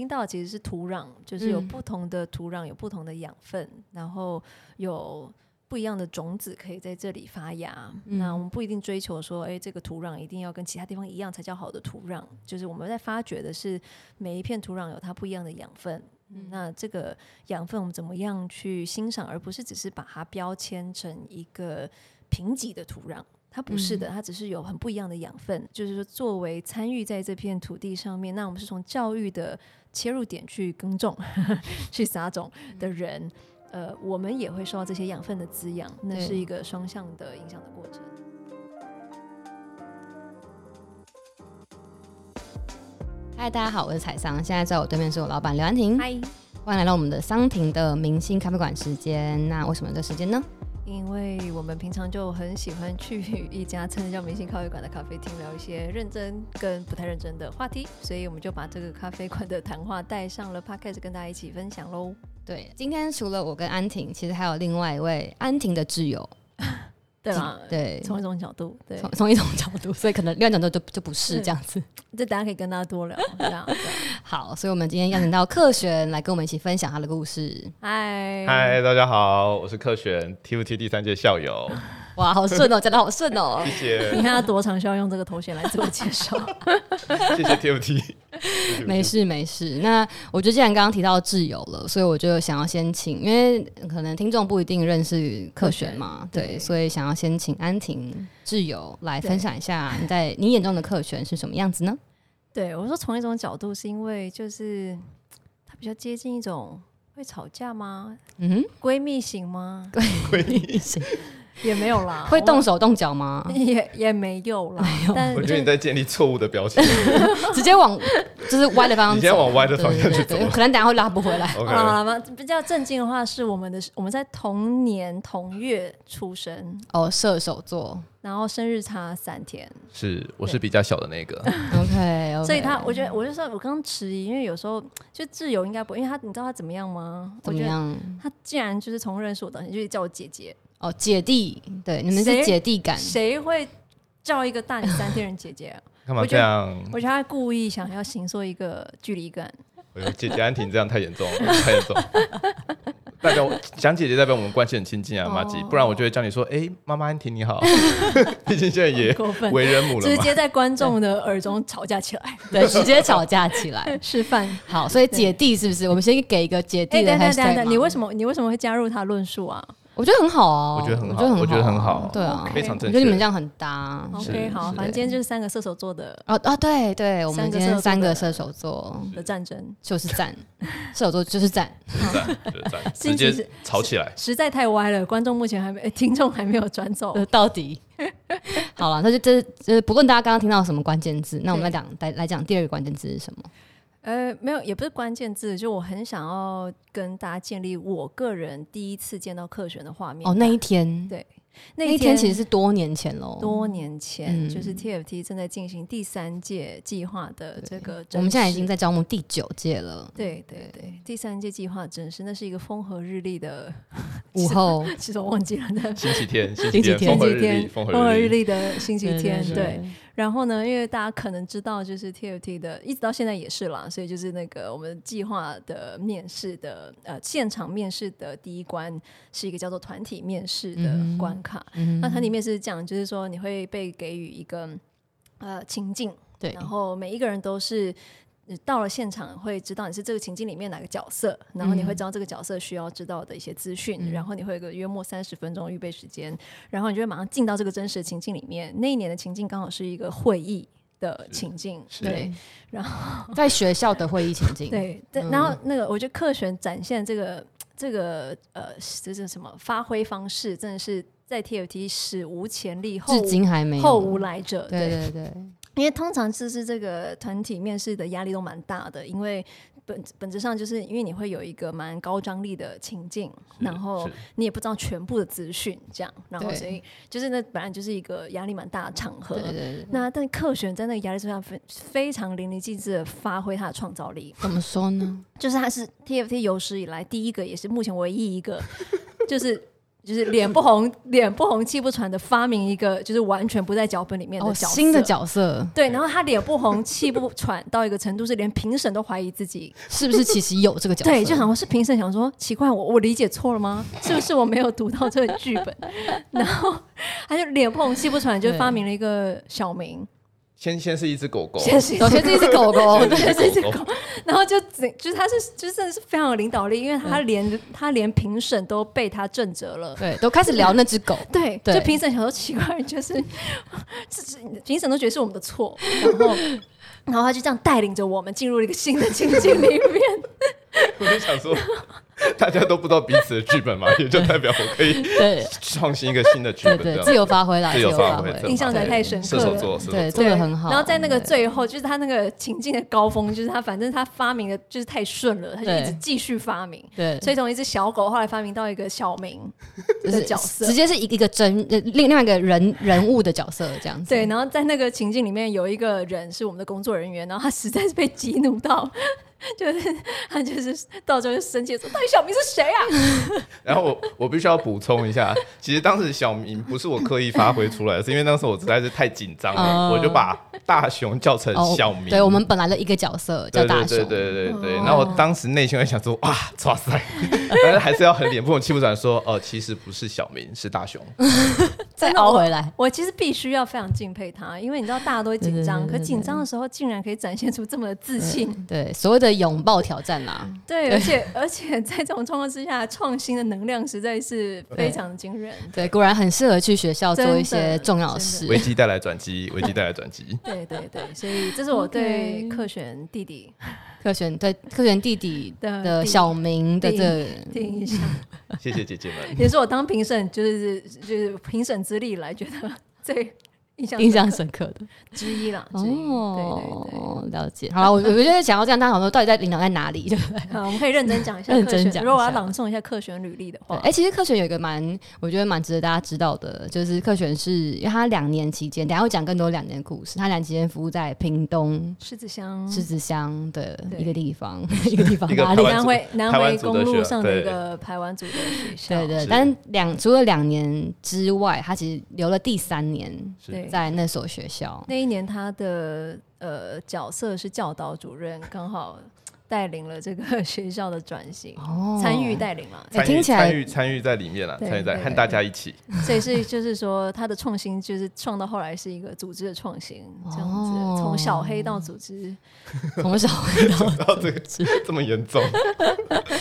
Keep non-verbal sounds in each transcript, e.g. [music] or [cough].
听到的其实是土壤，就是有不同的土壤，有不同的养分，嗯、然后有不一样的种子可以在这里发芽。嗯、那我们不一定追求说，哎，这个土壤一定要跟其他地方一样才叫好的土壤。就是我们在发掘的是每一片土壤有它不一样的养分。嗯、那这个养分我们怎么样去欣赏，而不是只是把它标签成一个贫瘠的土壤。它不是的，它只是有很不一样的养分。嗯、就是说，作为参与在这片土地上面，那我们是从教育的切入点去耕种、[laughs] 去撒种的人，呃，我们也会受到这些养分的滋养。那是一个双向的影响的过程。嗨，大家好，我是彩桑，现在在我对面是我老板刘安婷。嗨，欢迎来到我们的桑婷的明星咖啡馆时间。那为什么有这时间呢？因为我们平常就很喜欢去 [laughs] 一家称之叫明星咖啡馆的咖啡厅，聊一些认真跟不太认真的话题，所以我们就把这个咖啡馆的谈话带上了 Podcast，跟大家一起分享喽。对，今天除了我跟安婷，其实还有另外一位安婷的挚友。[laughs] 对吧？对，从一种角度，对，从从一种角度，所以可能另外一种角度就就不是这样子。[laughs] 这大家可以跟大家多聊，这样。[laughs] 好，所以我们今天邀请到克璇来跟我们一起分享他的故事。嗨，嗨，大家好，我是克璇，TFT 第三届校友。哇，好顺哦，讲的好顺哦。谢谢。你看他多长需要用这个头衔来自我介绍。[laughs] 谢谢 TFT。没事没事，那我觉得既然刚刚提到挚友了，所以我就想要先请，因为可能听众不一定认识克璇嘛，对，对，所以想要先请安婷挚友来分享一下你在你眼中的克璇是什么样子呢？对，我说从一种角度，是因为就是他比较接近一种会吵架吗？嗯，闺蜜型吗？[laughs] 闺蜜型。[laughs] 也没有啦，会动手动脚吗？也也没有啦。[laughs] 但我觉得你在建立错误的标签，[laughs] 直接往就是歪的方向，直接往歪的方向去走，可能等下会拉不回来。好了吗？比较震惊的话是我们的，我们在同年同月出生哦，射手座，然后生日差三天。是，我是比较小的那个。OK，所以他，我觉得，我就说，我刚刚迟疑，因为有时候就挚友应该不，因为他，你知道他怎么样吗？怎么样？他竟然就是从认识我到现在，就叫我姐姐。哦，姐弟，对，你们是姐弟感。谁会叫一个大你三天人姐姐？[laughs] 干嘛这样？我觉得他故意想要形塑一个距离感。我觉得姐姐安婷这样太严重了，[laughs] 太严重。代表讲姐姐代表我们关系很亲近啊，麻吉，不然我就会叫你说，哎，妈妈安婷你好。[laughs] 毕竟现在也为人母了，直接在观众的耳中吵架起来，对，直接吵架起来，示范。好，所以姐弟是不是？我们先给一个姐弟的。等等等，你为什么你为什么会加入他论述啊？我觉得很好啊，我觉得很好，我觉得很好，对啊，非常正确。我觉得你们这样很搭。OK，好，反正今天就是三个射手座的哦啊，对对，我们今天三个射手座的战争。就是战，射手座就是战，战就是战，[laughs] 直接吵起来，实在太歪了，观众目前还没，听众还没有转走，到底。[laughs] 好了，那就这这不论大家刚刚听到什么关键字，那我们来讲来来讲第二个关键字是什么？呃，没有，也不是关键字，就我很想要跟大家建立我个人第一次见到克璇的画面。哦，那一天，对。那一天其实是多年前喽，多年前、嗯、就是 TFT 正在进行第三届计划的这个，我们现在已经在招募第九届了。对对对，第三届计划真是，那是一个风和日丽的午后，其实我忘记了那 [laughs] 星期天，星期天，星期天，风和日丽的星期天，对，对，对，对。然后呢，因为大家可能知道，就是 TFT 的一直到现在也是啦，所以就是那个我们计划的面试的呃现场面试的第一关是一个叫做团体面试的关卡。嗯、那团体面试讲，就是说你会被给予一个呃情境，对，然后每一个人都是。你到了现场会知道你是这个情境里面哪个角色，然后你会知道这个角色需要知道的一些资讯，嗯、然后你会有个约莫三十分钟预备时间，然后你就会马上进到这个真实的情境里面。那一年的情境刚好是一个会议的情境，对，然后在学校的会议情境，[laughs] 对，对，然后那个我觉得课选展现这个这个呃这是什么发挥方式，真的是在 TFT 史无前例，后至今还没后无来者，对对对。[laughs] 因为通常就是这个团体面试的压力都蛮大的，因为本本质上就是因为你会有一个蛮高张力的情境，然后你也不知道全部的资讯，这样，然后所以就是那本来就是一个压力蛮大的场合。对对对。那但克璇在那个压力之下非非常淋漓尽致的发挥他的创造力。怎么说呢？[laughs] 就是他是 TFT 有史以来第一个，也是目前唯一一个，就是就是脸不红，[laughs] 脸不红气不喘的发明一个，就是完全不在脚本里面的角色，哦、新的角色。对，然后他脸不红气不喘到一个程度，是连评审都怀疑自己 [laughs] 是不是其实有这个角色。对，就好像是评审想说，奇怪，我我理解错了吗？是不是我没有读到这个剧本？[laughs] 然后他就脸不红气不喘，就发明了一个小名。先先是一只狗狗，先是，首先是一只狗狗，[laughs] 对，是一只狗，然后就整，就是他是，就真的是非常有领导力，因为他连、嗯、他连评审都被他震折了，对，都开始聊那只狗，对，对。就评审想说奇怪，就是，是评审都觉得是我们的错，然后，然后他就这样带领着我们进入了一个新的情景里面，[laughs] 我就想说。[laughs] 大家都不知道彼此的剧本嘛，[laughs] 也就代表我可以创新一个新的剧本，对自由发挥啦，自由发挥，印象才太深刻了。对，做的很好。然后在那个最后，就是他那个情境的高峰，就是他反正他发明的就是太顺了，他就一直继续发明。对，所以从一只小狗后来发明到一个小明的角色，直接是一一个真另另外一个人人物的角色这样子。对，然后在那个情境里面有一个人是我们的工作人员，然后他实在是被激怒到。[laughs] 就是他，就是到时候就生气说：“到底小明是谁啊？” [laughs] 然后我我必须要补充一下，其实当时小明不是我刻意发挥出来的，是因为当时我实在是太紧张了，呃、我就把大雄叫成小明。哦、对，我们本来的一个角色叫大雄。对对对对对。然后我当时内心在想说：“哇，哇塞！”但是还是要很脸不红气不喘说：“哦、呃，其实不是小明，是大雄。[laughs] ”再熬回来我。我其实必须要非常敬佩他，因为你知道大家都会紧张，可紧张的时候竟然可以展现出这么的自信。对，所谓的。拥抱挑战啦，对，而且而且在 [laughs] 这种状况之下，创新的能量实在是非常惊人。对，果然很适合去学校做一些重要事。危机带来转机，危机带来转机。[laughs] 对对对，所以这是我对克选弟弟，克选对克选弟弟的小明的这。谢谢姐姐们，[laughs] 也是我当评审，就是就是评审之力来觉得最。印象深刻的 [laughs] 之一了哦，对对对，了解。好了，我 [laughs] 我觉得讲到这样，大家好像到底在领导在哪里？对不对？[laughs] 好，我们可以认真讲一下。认真讲，如果我要朗诵一下克璇履历的话，哎，其实克璇有一个蛮，我觉得蛮值得大家知道的，就是克璇是因为他两年期间，等下会讲更多两年的故事。他两年期间服务在屏东狮子乡，狮子乡的一个地方，一个地方哪里？南回南回公路上的一个排湾族的学校。对对，但两除了两年之外，他其实留了第三年在那所学校。那一年，他的呃角色是教导主任，刚好带领了这个 [laughs] 学校的转型，参与带领了，听起来参与参与在里面了，参与在和大家一起。所以是就是说，他的创新就是创到后来是一个组织的创新，这样子从小黑到组织，[laughs] 从小黑到这个 [laughs] 这么严重，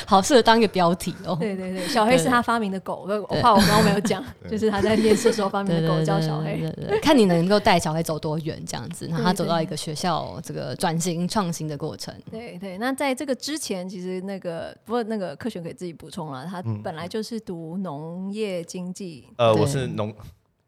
好适合当一个标题哦。对对对，小黑是他发明的狗，我怕我刚刚没有讲，就是他在面试时候发明的狗叫小黑，看你能够带小黑走多远，这样子，然后他走到一个学校这个转型创新的过程。对对，那。在这个之前，其实那个不过那个科学可以自己补充了，他本来就是读农业经济。呃，我是农，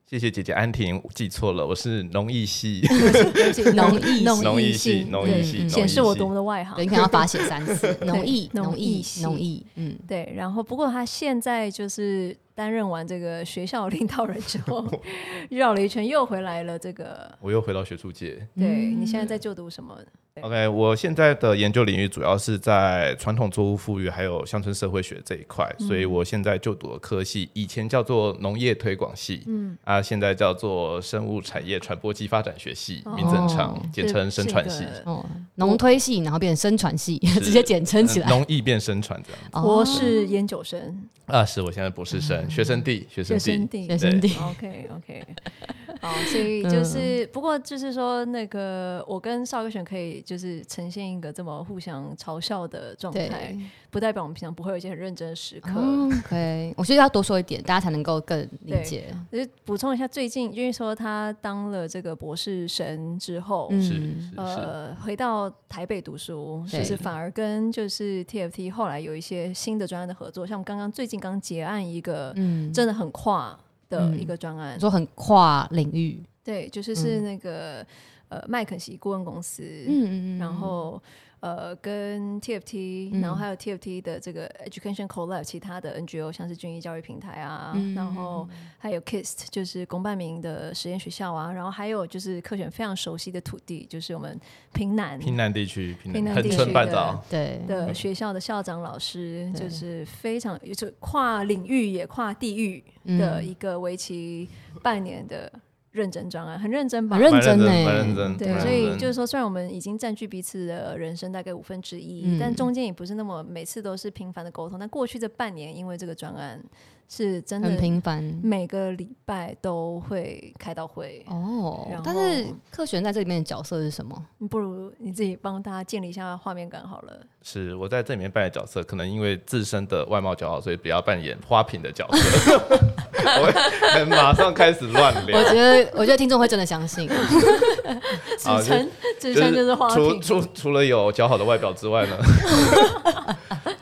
谢谢姐姐安婷，记错了，我是农艺系，[laughs] 农艺农艺系农艺系，显示我多么的外行，你看要罚写三次，[laughs] 农艺农艺农艺，嗯，对，然后不过他现在就是。担任完这个学校领导人之后，[laughs] 绕了一圈又回来了。这个我又回到学术界。对，你现在在就读什么？OK，我现在的研究领域主要是在传统作物富裕还有乡村社会学这一块，嗯、所以我现在就读的科系以前叫做农业推广系，嗯啊，现在叫做生物产业传播及发展学系，名字很长，哦、简称生传系。哦，农推系，然后变成生传系，直接简称起来，农艺变生传这样。博士研究生啊，是我现在博士生。学生弟，学生弟，学生弟，OK OK，好，所以就是，不过就是说，那个我跟邵克璇可以就是呈现一个这么互相嘲笑的状态，不代表我们平常不会有一些很认真的时刻。[laughs] OK，我觉得要多说一点，大家才能够更理解。就是补充一下，最近因为说他当了这个博士生之后，嗯，呃，回到台北读书，就是反而跟就是 TFT 后来有一些新的专案的合作，像我们刚刚最近刚结案一个。嗯，真的很跨的一个专案，说很跨领域，对，就是是那个呃麦肯锡顾问公司，嗯嗯嗯，然后呃，跟 TFT，、嗯、然后还有 TFT 的这个 Education Collab，其他的 NGO，像是军医教育平台啊，嗯、然后还有 KIST，就是公办民的实验学校啊，然后还有就是科选非常熟悉的土地，就是我们平南平南地区平南地区。的对。的学校的校长老师，就是非常就是跨领域也跨地域的一个为期半年的。认真专案，很认真吧？很认真呢、欸，认真。对，所以就是说，虽然我们已经占据彼此的人生大概五分之一，嗯、但中间也不是那么每次都是频繁的沟通。但过去这半年，因为这个专案。是真的很频繁，每个礼拜都会开到会哦。但是克璇在这里面的角色是什么？不如你自己帮大家建立一下画面感好了。是我在这里面扮演角色，可能因为自身的外貌姣好，所以比较扮演花瓶的角色。我会马上开始乱聊。我觉得，我觉得听众会真的相信。[laughs] 自称自称就是花瓶。除除除了有姣好的外表之外呢？[laughs]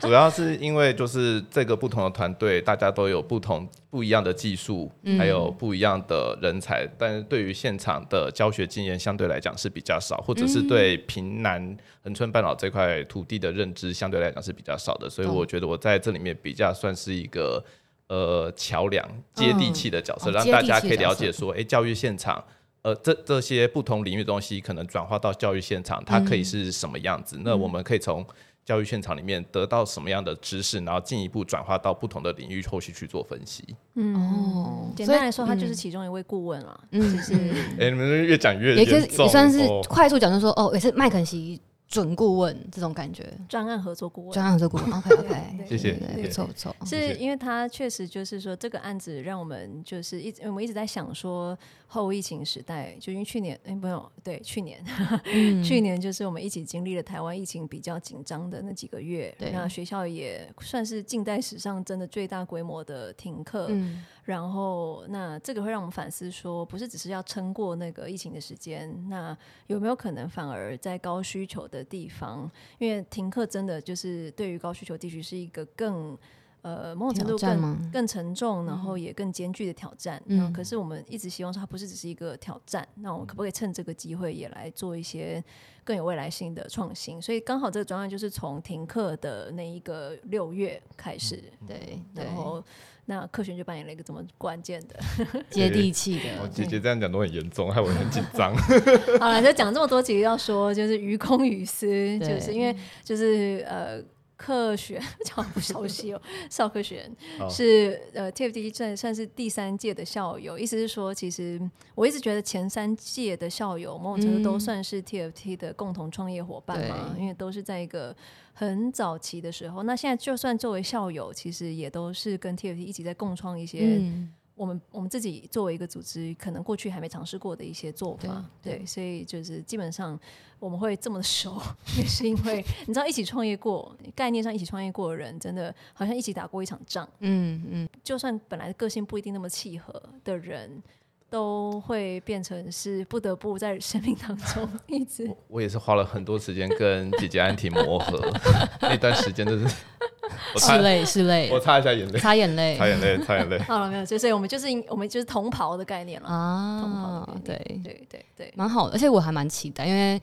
主要是因为就是这个不同的团队，大家都有不同不一样的技术，还有不一样的人才，嗯、但是对于现场的教学经验相对来讲是比较少，或者是对平南恒春半岛这块土地的认知相对来讲是比较少的，所以我觉得我在这里面比较算是一个呃桥梁、接地气的角色，嗯、让大家可以了解说，哎、欸，教育现场，呃，这这些不同领域的东西可能转化到教育现场，它可以是什么样子？嗯、那我们可以从教育现场里面得到什么样的知识，然后进一步转化到不同的领域，后续去做分析。嗯，哦，简单来说，他就是其中一位顾问了。嗯，就是，哎，你们越讲越也可以也算是快速讲，就说哦，也是麦肯锡。准顾问这种感觉，专案合作顾问，专案合作顾问，[laughs] OK OK，谢谢，不错不错，是因为他确实就是说这个案子让我们就是一直我们一直在想说后疫情时代，就因为去年哎没有对去年，嗯、[laughs] 去年就是我们一起经历了台湾疫情比较紧张的那几个月，对。那学校也算是近代史上真的最大规模的停课。嗯然后，那这个会让我们反思说，不是只是要撑过那个疫情的时间，那有没有可能反而在高需求的地方，因为停课真的就是对于高需求地区是一个更呃某种程度更更沉重，然后也更艰巨的挑战。嗯，可是我们一直希望说，它不是只是一个挑战，那我们可不可以趁这个机会也来做一些更有未来性的创新？所以刚好这个专案就是从停课的那一个六月开始，对，然后。那克璇就扮演了一个这么关键的 [laughs] 接地气的。我姐姐这样讲都很严重，害我很紧张。[laughs] [laughs] 好了，就讲这么多，其实要说就是于公于私，就是因为就是呃。克璇讲不熟悉哦，邵科学是呃 TFT 算算是第三届的校友，意思是说，其实我一直觉得前三届的校友某种程度都算是 TFT 的共同创业伙伴嘛，因为都是在一个很早期的时候。那现在就算作为校友，其实也都是跟 TFT 一起在共创一些。我们我们自己作为一个组织，可能过去还没尝试过的一些做法，对，对，所以就是基本上我们会这么熟，也是因为 [laughs] 你知道一起创业过，概念上一起创业过的人，真的好像一起打过一场仗，嗯嗯，就算本来个性不一定那么契合的人。都会变成是不得不在生命当中一直。[laughs] 我，我也是花了很多时间跟姐姐安婷磨合，[laughs] 那段时间就是是累是累，我擦一下眼泪，擦眼泪，擦眼泪，擦眼泪。[laughs] 好了没有？所以我们就是我们就是同袍的概念了啊，同袍对对对对，蛮好的，而且我还蛮期待，因为。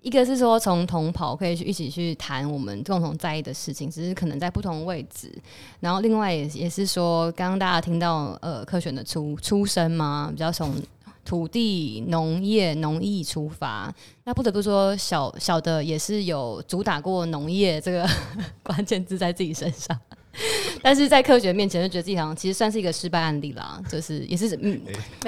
一个是说从同袍可以去一起去谈我们共同在意的事情，只是可能在不同位置。然后另外也也是说，刚刚大家听到呃克璇的出出身嘛，比较从土地、农业、农艺出发。那不得不说，小小的也是有主打过农业这个 [laughs] 关键字在自己身上。[laughs] 但是在科学面前，就觉得自己好像其实算是一个失败案例啦，就是也是嗯，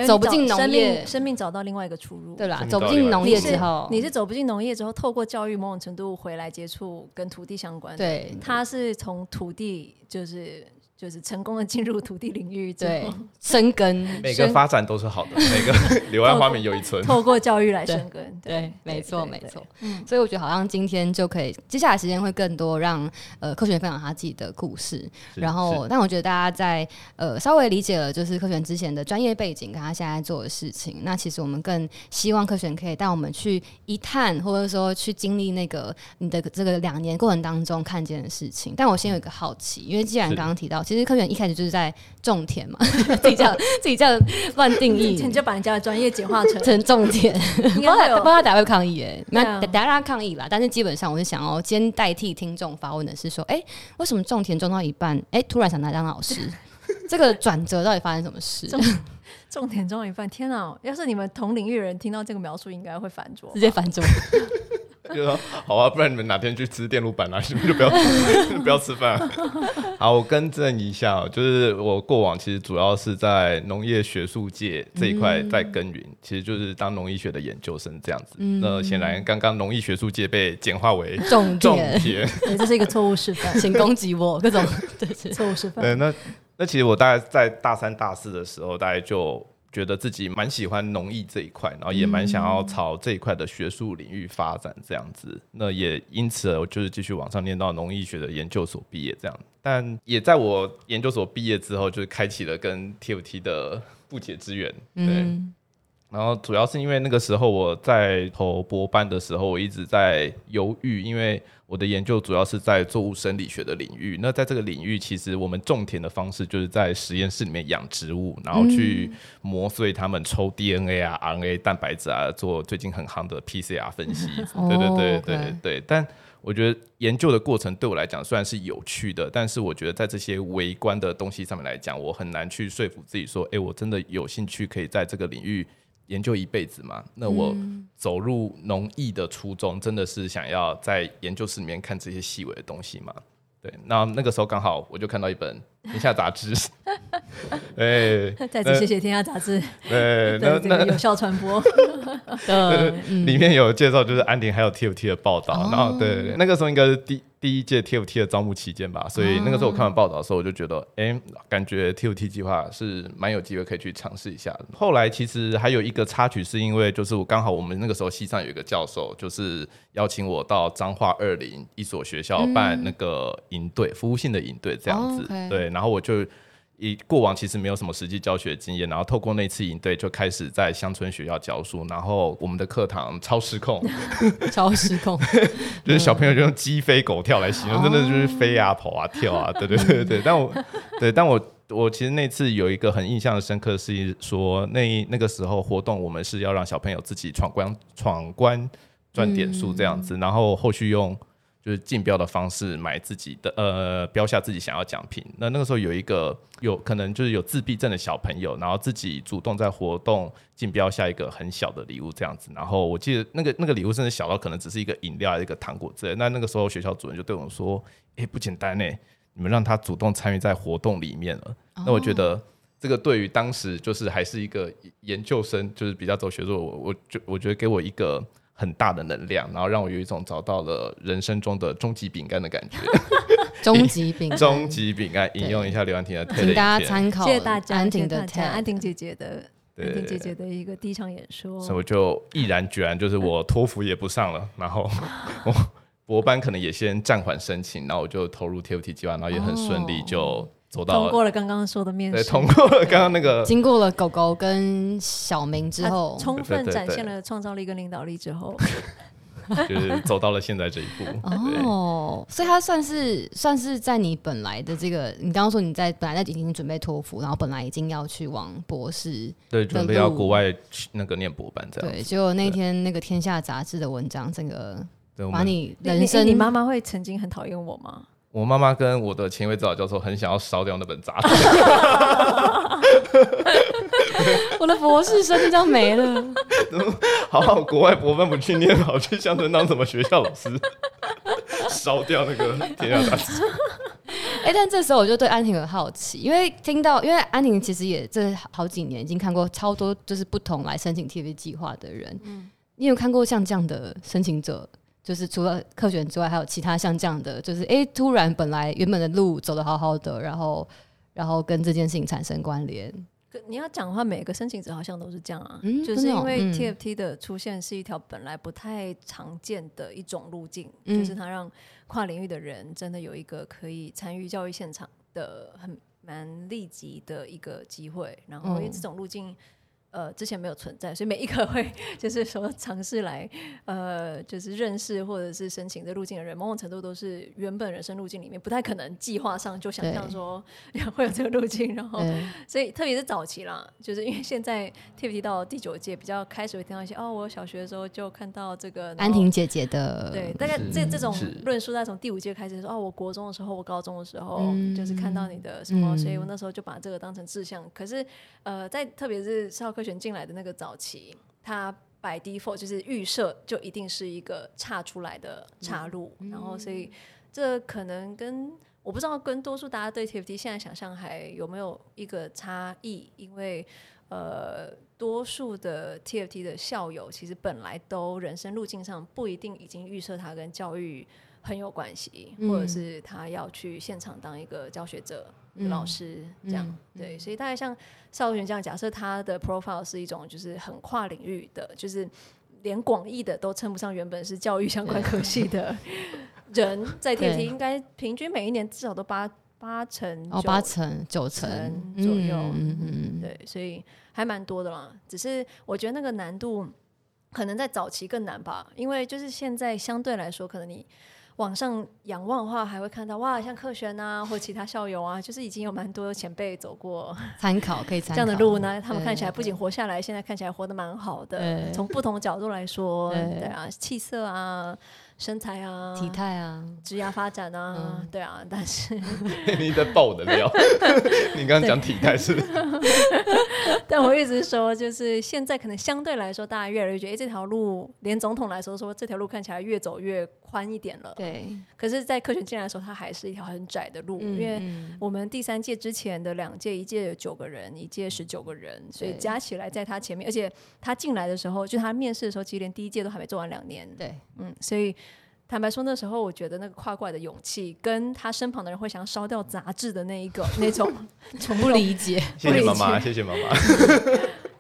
走不进农业，生命，生命找到另外一个出路，对啦，走不进农业之后，你是，你是走不进农业之后，透过教育某种程度回来接触跟土地相关的，对，他是从土地就是。就是成功的进入土地领域，对，生根，[laughs] 每个发展都是好的，每个 [laughs] 柳暗花明又一村。透过教育来生根，对，没错，没错。嗯，所以我觉得好像今天就可以，接下来时间会更多让呃科学分享他自己的故事。然后，但我觉得大家在呃稍微理解了就是科学之前的专业背景跟他现在做的事情，那其实我们更希望科学可以带我们去一探，或者说去经历那个你的这个两年过程当中看见的事情。但我先有一个好奇，因为既然刚刚提到。其实科学园一开始就是在种田嘛，[laughs] 自己这样 [laughs] 自己这样乱定义，[laughs] 你就把人家的专业简化成成种田。应该有，不知道大家会抗议哎，那等下让他抗议啦。但是基本上我是想要先代替听众发问的是说，哎、欸，为什么种田种到一半，哎、欸，突然想来当老师？这个转折到底发生什么事？种田种到一半，天哪！要是你们同领域的人听到这个描述，应该会反桌，直接反桌。就说好啊，不然你们哪天去吃电路板啊？你们就不要 [laughs] 不要吃饭、啊。好，我更正一下，就是我过往其实主要是在农业学术界这一块在耕耘，嗯、其实就是当农医学的研究生这样子。嗯、那显然刚刚农艺学术界被简化为种田，[laughs] 对，这是一个错误示范，[laughs] 请攻击我各种错误示范。对，那那其实我大概在大三、大四的时候，大概就。觉得自己蛮喜欢农艺这一块，然后也蛮想要朝这一块的学术领域发展这样子。那也因此，我就是继续往上念到农艺学的研究所毕业这样。但也在我研究所毕业之后，就是开启了跟 TFT 的不解之缘。对。嗯然后主要是因为那个时候我在投博班的时候，我一直在犹豫，因为我的研究主要是在作物生理学的领域。那在这个领域，其实我们种田的方式就是在实验室里面养植物，然后去磨碎它们，抽 DNA 啊、RNA、蛋白质啊，做最近很夯的 PCR 分析。[laughs] 对对对对对。但我觉得研究的过程对我来讲虽然是有趣的，但是我觉得在这些微观的东西上面来讲，我很难去说服自己说，哎，我真的有兴趣可以在这个领域。研究一辈子嘛，那我走入农艺的初衷，真的是想要在研究室里面看这些细微的东西嘛？对，那那个时候刚好我就看到一本《[laughs] [laughs] 天下杂志》，哎，再次谢谢《天下杂志》，对，那那有效传播，[laughs] 里面有介绍就是安婷还有 TFT 的报道，然后对，那个时候应该是第。第一届 TFT 的招募期间吧，所以那个时候我看完报道的时候，我就觉得，哎、欸，感觉 TFT 计划是蛮有机会可以去尝试一下的。后来其实还有一个插曲，是因为就是我刚好我们那个时候系上有一个教授，就是邀请我到彰化二林一所学校办那个营队，服务性的营队这样子，对，然后我就。以过往其实没有什么实际教学经验，然后透过那次营队就开始在乡村学校教书，然后我们的课堂超失控，[laughs] 超失控，[laughs] 就是小朋友就用鸡飞狗跳来形容，真的就是飞啊跑啊跳啊，对对对对。但我对，但我我其实那次有一个很印象深刻的是说，那那个时候活动我们是要让小朋友自己闯关闯关赚点数这样子，然后后续用。就是竞标的方式买自己的呃标下自己想要奖品。那那个时候有一个有可能就是有自闭症的小朋友，然后自己主动在活动竞标下一个很小的礼物这样子。然后我记得那个那个礼物甚至小到可能只是一个饮料、一个糖果之类。那那个时候学校主任就对我们说：“哎、欸，不简单呢，你们让他主动参与在活动里面了。”那我觉得这个对于当时就是还是一个研究生，就是比较走学术，我我就我觉得给我一个。很大的能量，然后让我有一种找到了人生中的终极饼干的感觉。[laughs] 终极饼，终极饼干，引用一下刘安婷的，请大家参考。谢谢大家，安婷的，安婷姐姐的，安婷姐姐的一个第一场演说。所以我就毅然决然，就是我托福也不上了，然后 [laughs] 我博班可能也先暂缓申请，然后我就投入 TFT 计划，然后也很顺利就。走到通过了刚刚说的面试，对，通过了刚刚那个，[laughs] 经过了狗狗跟小明之后，充分展现了创造力跟领导力之后，[laughs] 就是走到了现在这一步。哦，所以他算是算是在你本来的这个，你刚刚说你在本来在已经准备托福，然后本来已经要去往博士，对，准备要国外去那个念博班这样。对，结果那天那个天下杂志的文章，整个把你人生，你妈妈会曾经很讨厌我吗？我妈妈跟我的前一位指导教授很想要烧掉那本杂志，[laughs] 我的博士生就这样没了。[laughs] 好好国外博班不去念，好去乡村当什么学校老师，[laughs] 烧掉那个天下杂志。哎、欸，但这时候我就对安婷很好奇，因为听到，因为安婷其实也这好几年已经看过超多就是不同来申请 TFT 计划的人，嗯，你有看过像这样的申请者？就是除了科学之外，还有其他像这样的，就是哎、欸，突然本来原本的路走得好好的，然后然后跟这件事情产生关联。你要讲的话，每个申请者好像都是这样啊，嗯、就是因为 TFT 的出现是一条本来不太常见的一种路径，嗯、就是它让跨领域的人真的有一个可以参与教育现场的很蛮立即的一个机会。然后因为这种路径。呃，之前没有存在，所以每一个会 [laughs] 就是说尝试来呃，就是认识或者是申请这路径的人，某种程度都是原本人生路径里面不太可能计划上就想象说会有这个路径，然后所以特别是早期啦，就是因为现在 TFT 到第九届比较开始会听到一些哦，我小学的时候就看到这个安婷姐姐的，对，大概这这种论述在从第五届开始说哦，我国中的时候，我高中的时候、嗯、就是看到你的什么，所以我那时候就把这个当成志向。可是呃，在特别是少科选进来的那个早期，它 by default 就是预设就一定是一个岔出来的岔路，嗯、然后所以这可能跟我不知道跟多数大家对 TFT 现在想象还有没有一个差异，因为呃，多数的 TFT 的校友其实本来都人生路径上不一定已经预设他跟教育很有关系，嗯、或者是他要去现场当一个教学者。老师这样、嗯、对，所以大概像邵学这样，假设他的 profile 是一种就是很跨领域的，就是连广义的都称不上，原本是教育相关科系的人，在 TFT 应该平均每一年至少都八八成哦，八成九成左右，嗯嗯，对，所以还蛮多的啦。只是我觉得那个难度可能在早期更难吧，因为就是现在相对来说，可能你。往上仰望的话，还会看到哇，像克璇啊，或其他校友啊，[laughs] 就是已经有蛮多前辈走过参考，可以参考这样的路呢。他们看起来不仅活下来，现在看起来活得蛮好的。从不同角度来说，对啊，气色啊。身材啊，体态啊，职业发展啊，嗯、对啊，但是 [laughs] 你在爆我的料，[laughs] 你刚刚讲体态是，但我一直说，就是现在可能相对来说，大家越来越觉得，哎，这条路连总统来说说这条路看起来越走越宽一点了。对，可是，在科学进来的时候，它还是一条很窄的路，嗯、因为我们第三届之前的两届，一届有九个人，一届十九个人，所以加起来在他前面，而且他进来的时候，就他面试的时候，其实连第一届都还没做完两年。对，嗯，所以。坦白说，那时候我觉得那个跨过来的勇气，跟他身旁的人会想要烧掉杂志的那一个那种，[laughs] 从不理解。谢谢妈妈，谢谢妈妈。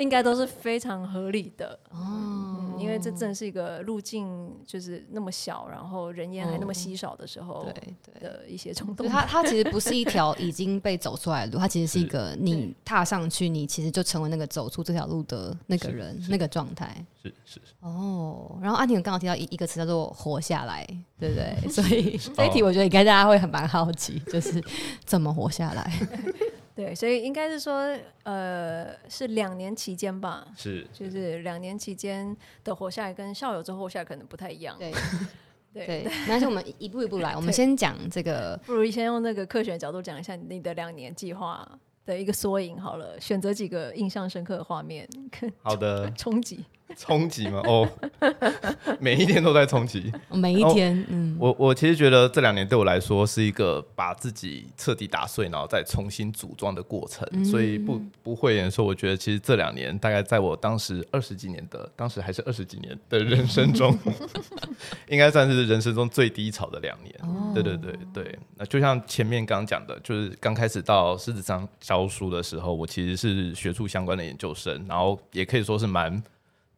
应该都是非常合理的哦。因为这正是一个路径，就是那么小，然后人烟还那么稀少的时候，对对的一些冲动。它它其实不是一条已经被走出来的路，它其实是一个你踏上去，你其实就成为那个走出这条路的那个人，那个状态。是是是。哦，然后阿婷刚好提到一一个词叫做“活下来”，对不对？[laughs] 所以这一题我觉得应该大家会很蛮好奇，就是怎么活下来。[laughs] 对，所以应该是说，呃，是两年期间吧，是，就是两年期间的活下来，跟校友之后活下来可能不太一样。对，对，[laughs] 那是我们一步一步来，[laughs] 我们先讲这个，不如先用那个科学角度讲一下你的两年计划的一个缩影好了，选择几个印象深刻的画面，好的，冲击。[laughs] 冲击吗？哦，[laughs] 每一天都在冲击，每一天。嗯，我我其实觉得这两年对我来说是一个把自己彻底打碎，然后再重新组装的过程。嗯、所以不不会言说，我觉得其实这两年大概在我当时二十几年的，当时还是二十几年的人生中，[laughs] 应该算是人生中最低潮的两年。哦、对对对对，那就像前面刚讲的，就是刚开始到狮子山教书的时候，我其实是学术相关的研究生，然后也可以说是蛮。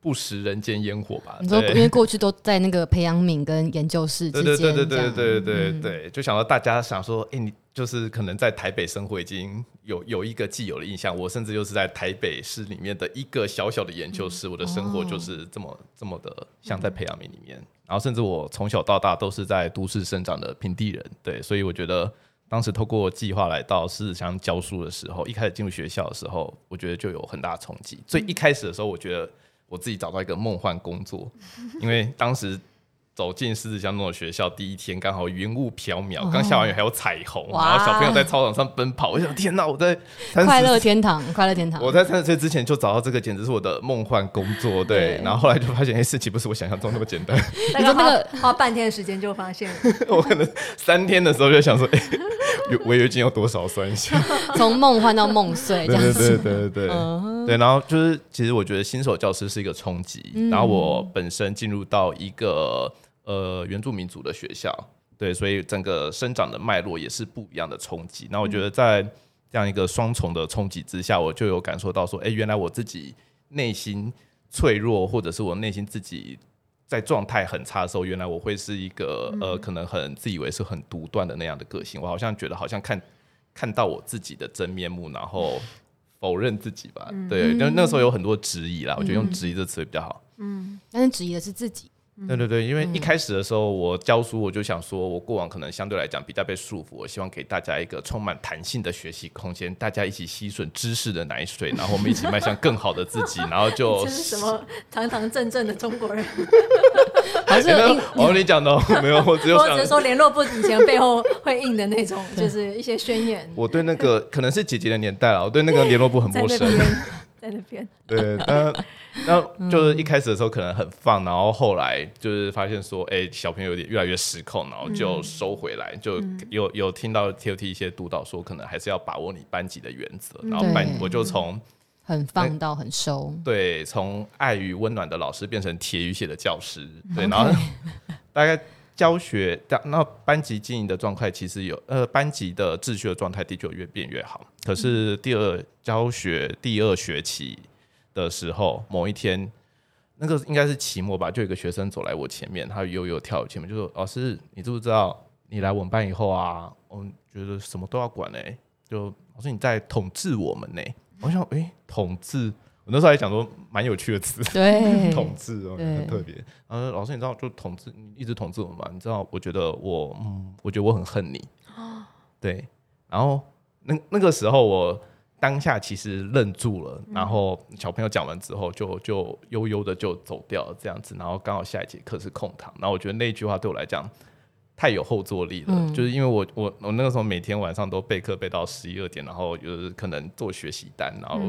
不食人间烟火吧？你说，因为过去都在那个培养皿跟研究室之间，对对对对对对对，就想到大家想说，哎，你就是可能在台北生活已经有有一个既有的印象。我甚至就是在台北市里面的一个小小的研究室，我的生活就是这么这么的像在培养皿里面。然后，甚至我从小到大都是在都市生长的平地人，对，所以我觉得当时透过计划来到狮子乡教书的时候，一开始进入学校的时候，我觉得就有很大冲击。所以一开始的时候，我觉得。我自己找到一个梦幻工作，因为当时走进狮子乡那种学校，第一天刚好云雾飘渺，刚下完雨还有彩虹，然后小朋友在操场上奔跑，[laughs] 我想天哪，我在快乐天堂，快乐天堂。我在三十岁之前就找到这个，简直是我的梦幻工作。对，然后后来就发现，哎，事情不是我想象中那么简单。你 [laughs] 说那个花半天的时间就发现，[laughs] 我可能三天的时候就想说，哎。违约金要多少算一下？从梦幻到梦碎，这样子。对对对对对，嗯、对。然后就是，其实我觉得新手教师是一个冲击。嗯、然后我本身进入到一个呃原住民族的学校，对，所以整个生长的脉络也是不一样的冲击。那我觉得在这样一个双重的冲击之下，我就有感受到说，哎，原来我自己内心脆弱，或者是我内心自己。在状态很差的时候，原来我会是一个呃，可能很自以为是很独断的那样的个性。我好像觉得，好像看看到我自己的真面目，然后否认自己吧。嗯、对，那那时候有很多质疑啦，嗯、我觉得用质疑这词比较好。嗯，但是质疑的是自己。对对对，因为一开始的时候，我教书，我就想说，我过往可能相对来讲比较被束缚，我希望给大家一个充满弹性的学习空间，大家一起吸吮知识的奶水，然后我们一起迈向更好的自己，然后就 [laughs] 这是什么堂堂正正的中国人？[laughs] 还是我跟你讲的没有，我只有只是说联络部以前背后会印的那种，[laughs] 就是一些宣言。我对那个可能是姐姐的年代了，我对那个联络部很陌生。在那边，对，那那就是一开始的时候可能很放，然后后来就是发现说，哎、欸，小朋友有点越来越失控，然后就收回来，嗯、就有有听到 TOT 一些督导说，可能还是要把握你班级的原则，然后班我就从很放到很收，对，从爱与温暖的老师变成铁与血的教师，对，然后 [laughs] 大概。教学，那班级经营的状态其实有，呃，班级的秩序的状态的确越变越好。可是第二教学第二学期的时候，某一天，那个应该是期末吧，就有一个学生走来我前面，他悠悠跳前面就说：“老师，你知不知道？你来我们班以后啊，我们觉得什么都要管呢、欸？就老师你在统治我们呢、欸？”我想，哎、欸，统治。我那时候还讲说蛮有趣的词，对，[laughs] 统治哦，很特别。然后老师，你知道就统治，你一直统治我们吗？你知道，我觉得我，嗯，我觉得我很恨你。对。然后那那个时候，我当下其实愣住了。然后小朋友讲完之后就，就就悠悠的就走掉了，这样子。然后刚好下一节课是空堂。然后我觉得那句话对我来讲。太有后坐力了，嗯、就是因为我我我那个时候每天晚上都备课备到十一二点，然后就是可能做学习单，然后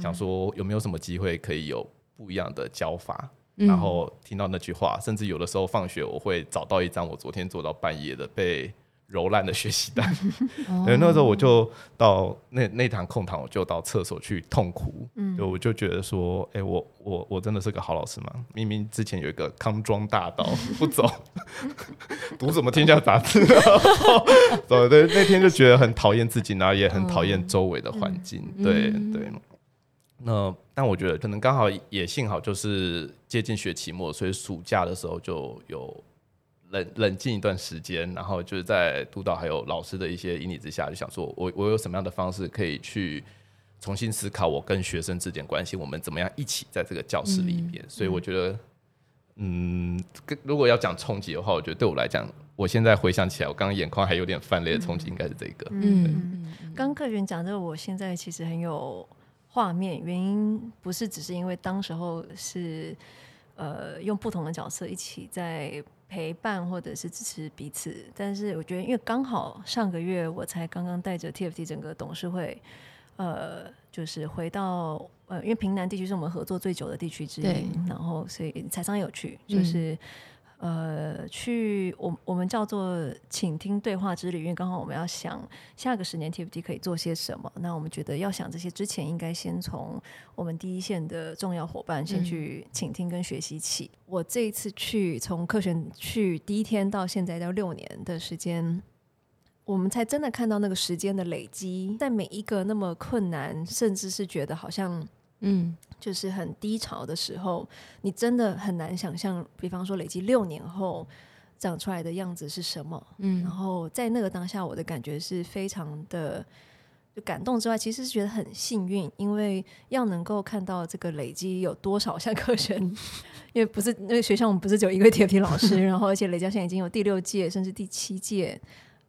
想说有没有什么机会可以有不一样的教法，嗯、然后听到那句话，甚至有的时候放学我会找到一张我昨天做到半夜的被。揉烂的学习单，[laughs] 对，那时候我就到那那堂空堂，我就到厕所去痛哭。嗯，就我就觉得说，哎、欸，我我我真的是个好老师吗？明明之前有一个康庄大道 [laughs] 不走，读什么天下杂志？[laughs] 对对，那天就觉得很讨厌自己，然后也很讨厌周围的环境。对对，那但我觉得可能刚好也幸好，就是接近学期末，所以暑假的时候就有。冷冷静一段时间，然后就是在督导还有老师的一些引领之下，就想说我我有什么样的方式可以去重新思考我跟学生之间关系，我们怎么样一起在这个教室里面。嗯、所以我觉得，嗯，如果要讲冲击的话，我觉得对我来讲，我现在回想起来，我刚刚眼眶还有点泛泪的冲击，应该是这个。嗯，刚客群讲这个，我现在其实很有画面，原因不是只是因为当时候是呃用不同的角色一起在。陪伴或者是支持彼此，但是我觉得，因为刚好上个月我才刚刚带着 TFT 整个董事会，呃，就是回到呃，因为平南地区是我们合作最久的地区之一，然后所以采商有趣，就是。嗯呃，去我我们叫做请听对话之旅，因为刚好我们要想下个十年 TFT 可以做些什么。那我们觉得要想这些之前，应该先从我们第一线的重要伙伴先去倾听跟学习起。嗯、我这一次去，从客选去第一天到现在到六年的时间，我们才真的看到那个时间的累积，在每一个那么困难，甚至是觉得好像。嗯，就是很低潮的时候，你真的很难想象，比方说累积六年后长出来的样子是什么。嗯，然后在那个当下，我的感觉是非常的就感动之外，其实是觉得很幸运，因为要能够看到这个累积有多少像课选，[laughs] 因为不是那个学校，我们不是只有一个 TFT 老师，[laughs] 然后而且雷家现在已经有第六届甚至第七届。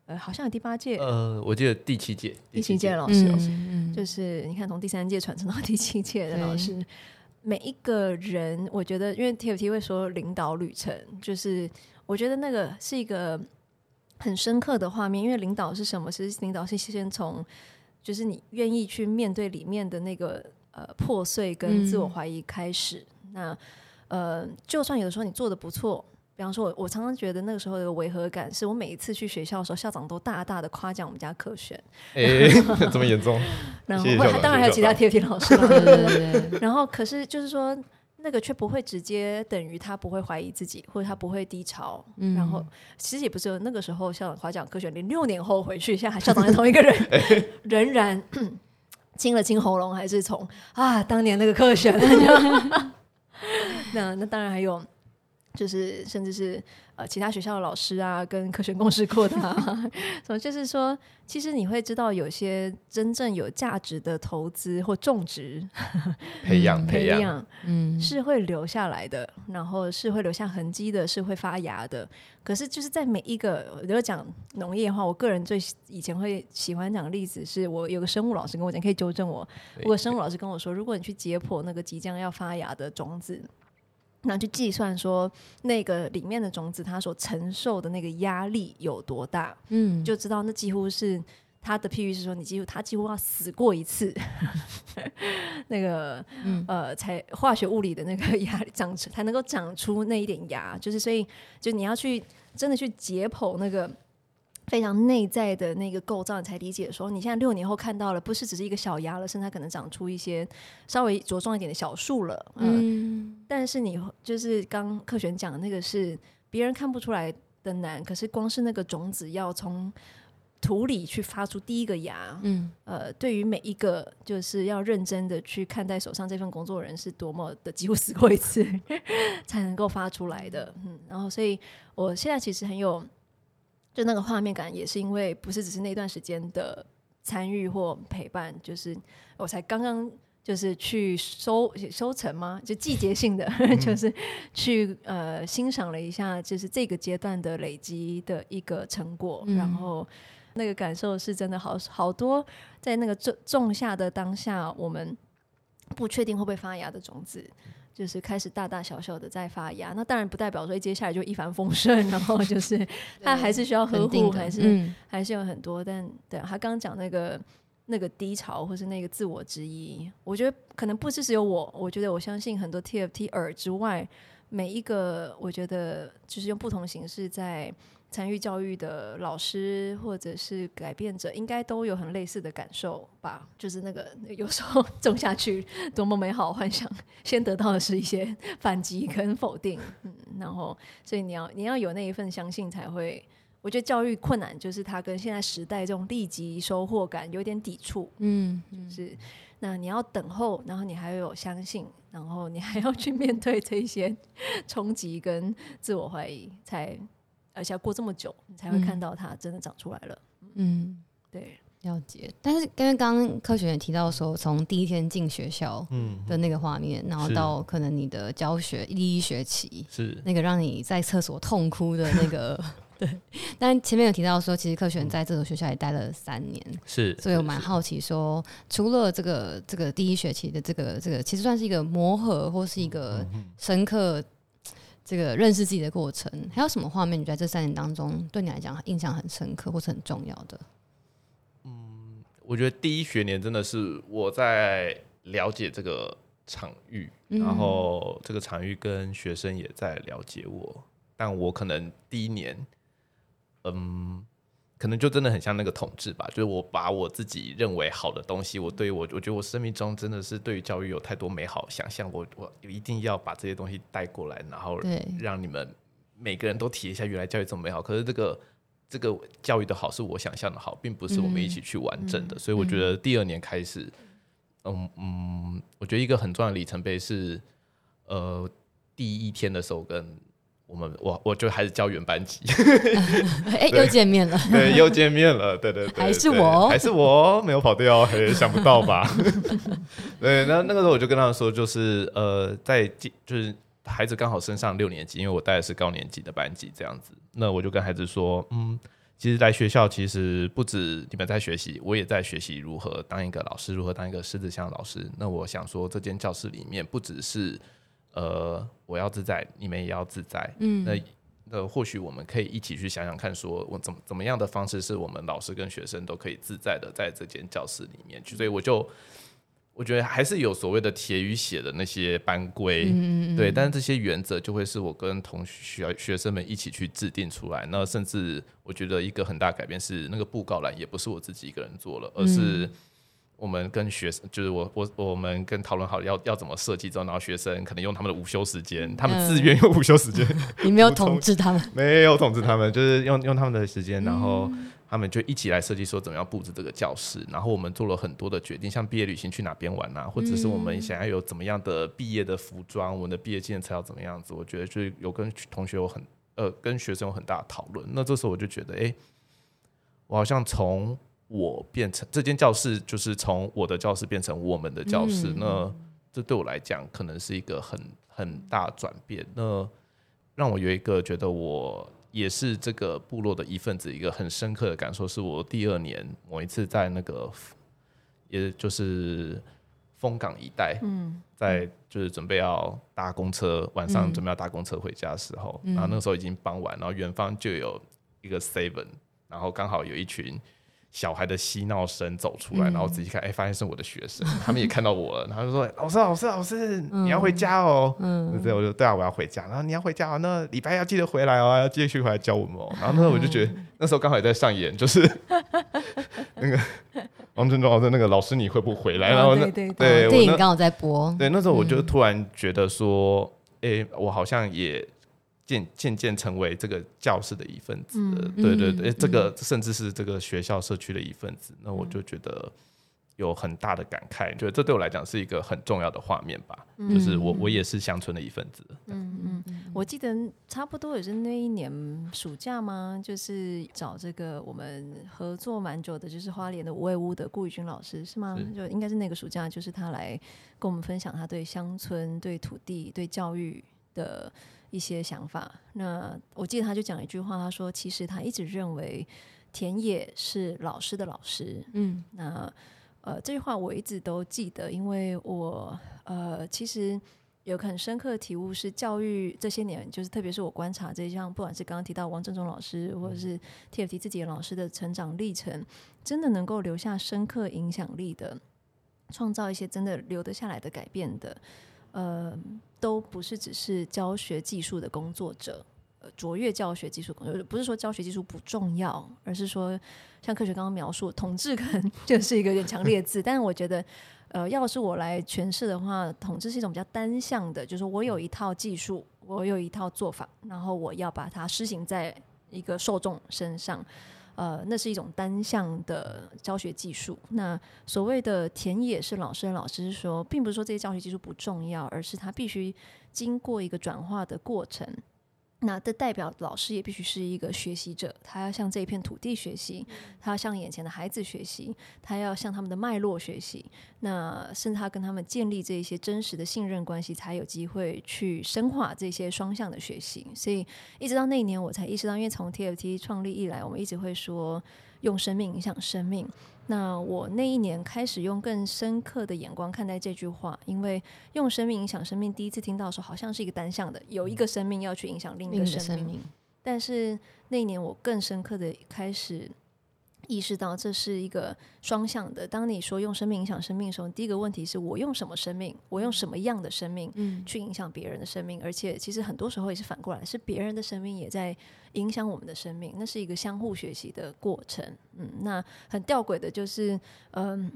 呃，好像有第八届。呃，我记得第七届，第七届老师，嗯、就是你看从第三届传承到第七届的老师，每一个人，我觉得，因为 TFT 会说领导旅程，就是我觉得那个是一个很深刻的画面。因为领导是什么？其实领导是先从，就是你愿意去面对里面的那个呃破碎跟自我怀疑开始。嗯、那呃，就算有的时候你做的不错。比方说我，我常常觉得那个时候的违和感，是我每一次去学校的时候，校长都大大的夸奖我们家科选，[laughs] 哎、欸，这么严重？[laughs] 然后当然还有其他 TFT 老师，对对对。[laughs] 然后可是就是说，那个却不会直接等于他不会怀疑自己，或者他不会低潮。嗯、然后其实也不是那个时候校长夸奖科选，连六年后回去，现在还校长还同一个人，欸、仍然 [clears throat] 清了清喉咙，还是从啊当年那个科选。那那当然还有。就是甚至是呃其他学校的老师啊，跟科学共识过的啊，[laughs] 什么就是说，其实你会知道有些真正有价值的投资或种植、[laughs] 培养、培养，嗯，是会留下来的，然后是会留下痕迹的，是会发芽的。可是就是在每一个，如果讲农业的话，我个人最以前会喜欢讲的例子是，我有个生物老师跟我讲，可以纠正我。如果生物老师跟我说，如果你去解剖那个即将要发芽的种子。那去计算说，那个里面的种子它所承受的那个压力有多大，嗯，就知道那几乎是它的譬喻是说，你几乎它几乎要死过一次，[laughs] 那个、嗯、呃，才化学物理的那个压力长成才能够长出那一点芽，就是所以就你要去真的去解剖那个。非常内在的那个构造，你才理解说，你现在六年后看到了，不是只是一个小芽了，甚至它可能长出一些稍微茁壮一点的小树了。嗯，嗯，但是你就是刚克璇讲的那个是别人看不出来的难，可是光是那个种子要从土里去发出第一个芽，嗯，呃，对于每一个就是要认真的去看待手上这份工作的人，是多么的 [laughs] 几乎死过一次 [laughs] 才能够发出来的。嗯，然后所以我现在其实很有。就那个画面感，也是因为不是只是那段时间的参与或陪伴，就是我才刚刚就是去收收成吗？就季节性的，[laughs] 就是去呃欣赏了一下，就是这个阶段的累积的一个成果，嗯、然后那个感受是真的好好多，在那个种种下的当下，我们不确定会不会发芽的种子。就是开始大大小小的在发芽，那当然不代表说接下来就一帆风顺，[laughs] 然后 [laughs] 就是他还是需要呵护，还是、嗯、还是有很多。但对他刚刚讲那个那个低潮，或是那个自我质疑，我觉得可能不是只有我，我觉得我相信很多 TFT 耳之外，每一个我觉得就是用不同形式在。参与教育的老师或者是改变者，应该都有很类似的感受吧？就是那个有时候 [laughs] 种下去多么美好幻想，先得到的是一些反击跟否定。嗯，然后所以你要你要有那一份相信才会。我觉得教育困难就是它跟现在时代这种立即收获感有点抵触。嗯，就是那你要等候，然后你还要有相信，然后你还要去面对这些 [laughs] 冲击跟自我怀疑才。而且要过这么久，你才会看到它真的长出来了。嗯，对，了解。但是因为刚刚科学也提到说，从第一天进学校嗯的那个画面，嗯、然后到可能你的教学第一学期是那个让你在厕所痛哭的那个，[laughs] 对。但前面有提到说，其实科学在这所学校也待了三年，是。所以我蛮好奇说，除了这个这个第一学期的这个这个，其实算是一个磨合或是一个深刻。这个认识自己的过程，还有什么画面？你觉得这三年当中对你来讲印象很深刻或是很重要的？嗯，我觉得第一学年真的是我在了解这个场域，嗯、然后这个场域跟学生也在了解我，但我可能第一年，嗯。可能就真的很像那个统治吧，就是我把我自己认为好的东西，我对我，我觉得我生命中真的是对于教育有太多美好想象，我我一定要把这些东西带过来，然后让你们每个人都体验一下原来教育这么美好。可是这个这个教育的好是我想象的好，并不是我们一起去完整的。嗯、所以我觉得第二年开始，嗯嗯，我觉得一个很重要的里程碑是，呃，第一天的时候跟。我们我我就还是教原班级，[laughs] 哎，[laughs] 又见面了，对，又见面了，对对对，还是我，还是我没有跑掉，[laughs] 嘿，想不到吧？对，那那个时候我就跟他们说，就是呃，在就是孩子刚好升上六年级，因为我带的是高年级的班级，这样子，那我就跟孩子说，嗯，其实来学校其实不止你们在学习，我也在学习如何当一个老师，如何当一个狮子像老师。那我想说，这间教室里面不只是。呃，我要自在，你们也要自在。嗯，那那或许我们可以一起去想想看，说我怎么怎么样的方式，是我们老师跟学生都可以自在的在这间教室里面去。所以我就我觉得还是有所谓的铁与血的那些班规，嗯，对。但是这些原则就会是我跟同学学生们一起去制定出来。那甚至我觉得一个很大改变是，那个布告栏也不是我自己一个人做了，而是。我们跟学生，就是我我我们跟讨论好要要怎么设计之后，然后学生可能用他们的午休时间，他们自愿用午休时间，[laughs] 你没有统治他们，[laughs] 没有统治他们，就是用用他们的时间，然后他们就一起来设计说怎么样布置这个教室，然后我们做了很多的决定，像毕业旅行去哪边玩啊，或者是我们想要有怎么样的毕业的服装，我们的毕业纪念册要怎么样子，我觉得就是有跟同学有很呃跟学生有很大的讨论，那这时候我就觉得，哎，我好像从。我变成这间教室，就是从我的教室变成我们的教室。嗯、那这对我来讲，可能是一个很很大转变。那让我有一个觉得我也是这个部落的一份子，一个很深刻的感受，是我第二年某一次在那个，也就是丰港一带，嗯，在就是准备要搭公车，晚上准备要搭公车回家的时候，嗯、然后那个时候已经傍晚，然后远方就有一个 seven，然后刚好有一群。小孩的嬉闹声走出来，然后仔细看，哎、欸，发现是我的学生，他们也看到我了，然后就说：“老师，老师，老师，你要回家哦。嗯”嗯，对，我就对啊，我要回家。然后你要回家哦，那礼拜要记得回来哦，要继续回来教我们哦。然后那时候我就觉得，那时候刚好也在上演，就是 [laughs] 那个王振中老师那个老师你会不会回来？然后那对，对，对，对，电影刚好在播。对，那时候我就突然觉得说，哎、欸，我好像也。渐渐渐成为这个教室的一份子，嗯、对对对，嗯、这个甚至是这个学校社区的一份子，嗯、那我就觉得有很大的感慨，觉得这对我来讲是一个很重要的画面吧，嗯、就是我我也是乡村的一份子。嗯嗯，嗯我记得差不多也是那一年暑假吗？就是找这个我们合作蛮久的，就是花莲的无畏屋的顾宇君老师是吗？是就应该是那个暑假，就是他来跟我们分享他对乡村、对土地、对教育的。一些想法，那我记得他就讲一句话，他说：“其实他一直认为田野是老师的老师。”嗯，那呃这句话我一直都记得，因为我呃其实有个很深刻的体悟是，教育这些年，就是特别是我观察这项，不管是刚刚提到王振中老师，或者是 TFT 自己的老师的成长历程，真的能够留下深刻影响力的，创造一些真的留得下来的改变的。呃，都不是只是教学技术的工作者，呃，卓越教学技术工作者，不是说教学技术不重要，而是说像科学刚刚描述，统治可能 [laughs] 就是一个有点强烈的字，但是我觉得，呃，要是我来诠释的话，统治是一种比较单向的，就是我有一套技术，我有一套做法，然后我要把它施行在一个受众身上。呃，那是一种单向的教学技术。那所谓的田野是老师老师说，并不是说这些教学技术不重要，而是它必须经过一个转化的过程。那这代表老师也必须是一个学习者，他要向这一片土地学习，他要向眼前的孩子学习，他要向他们的脉络学习。那甚至他跟他们建立这一些真实的信任关系，才有机会去深化这些双向的学习。所以一直到那一年，我才意识到，因为从 TFT 创立以来，我们一直会说用生命影响生命。那我那一年开始用更深刻的眼光看待这句话，因为用生命影响生命，第一次听到的时候好像是一个单向的，有一个生命要去影响另一个生命。生命。但是那一年我更深刻的开始意识到，这是一个双向的。当你说用生命影响生命的时候，第一个问题是我用什么生命，我用什么样的生命去影响别人的生命，而且其实很多时候也是反过来，是别人的生命也在。影响我们的生命，那是一个相互学习的过程。嗯，那很吊诡的就是，嗯，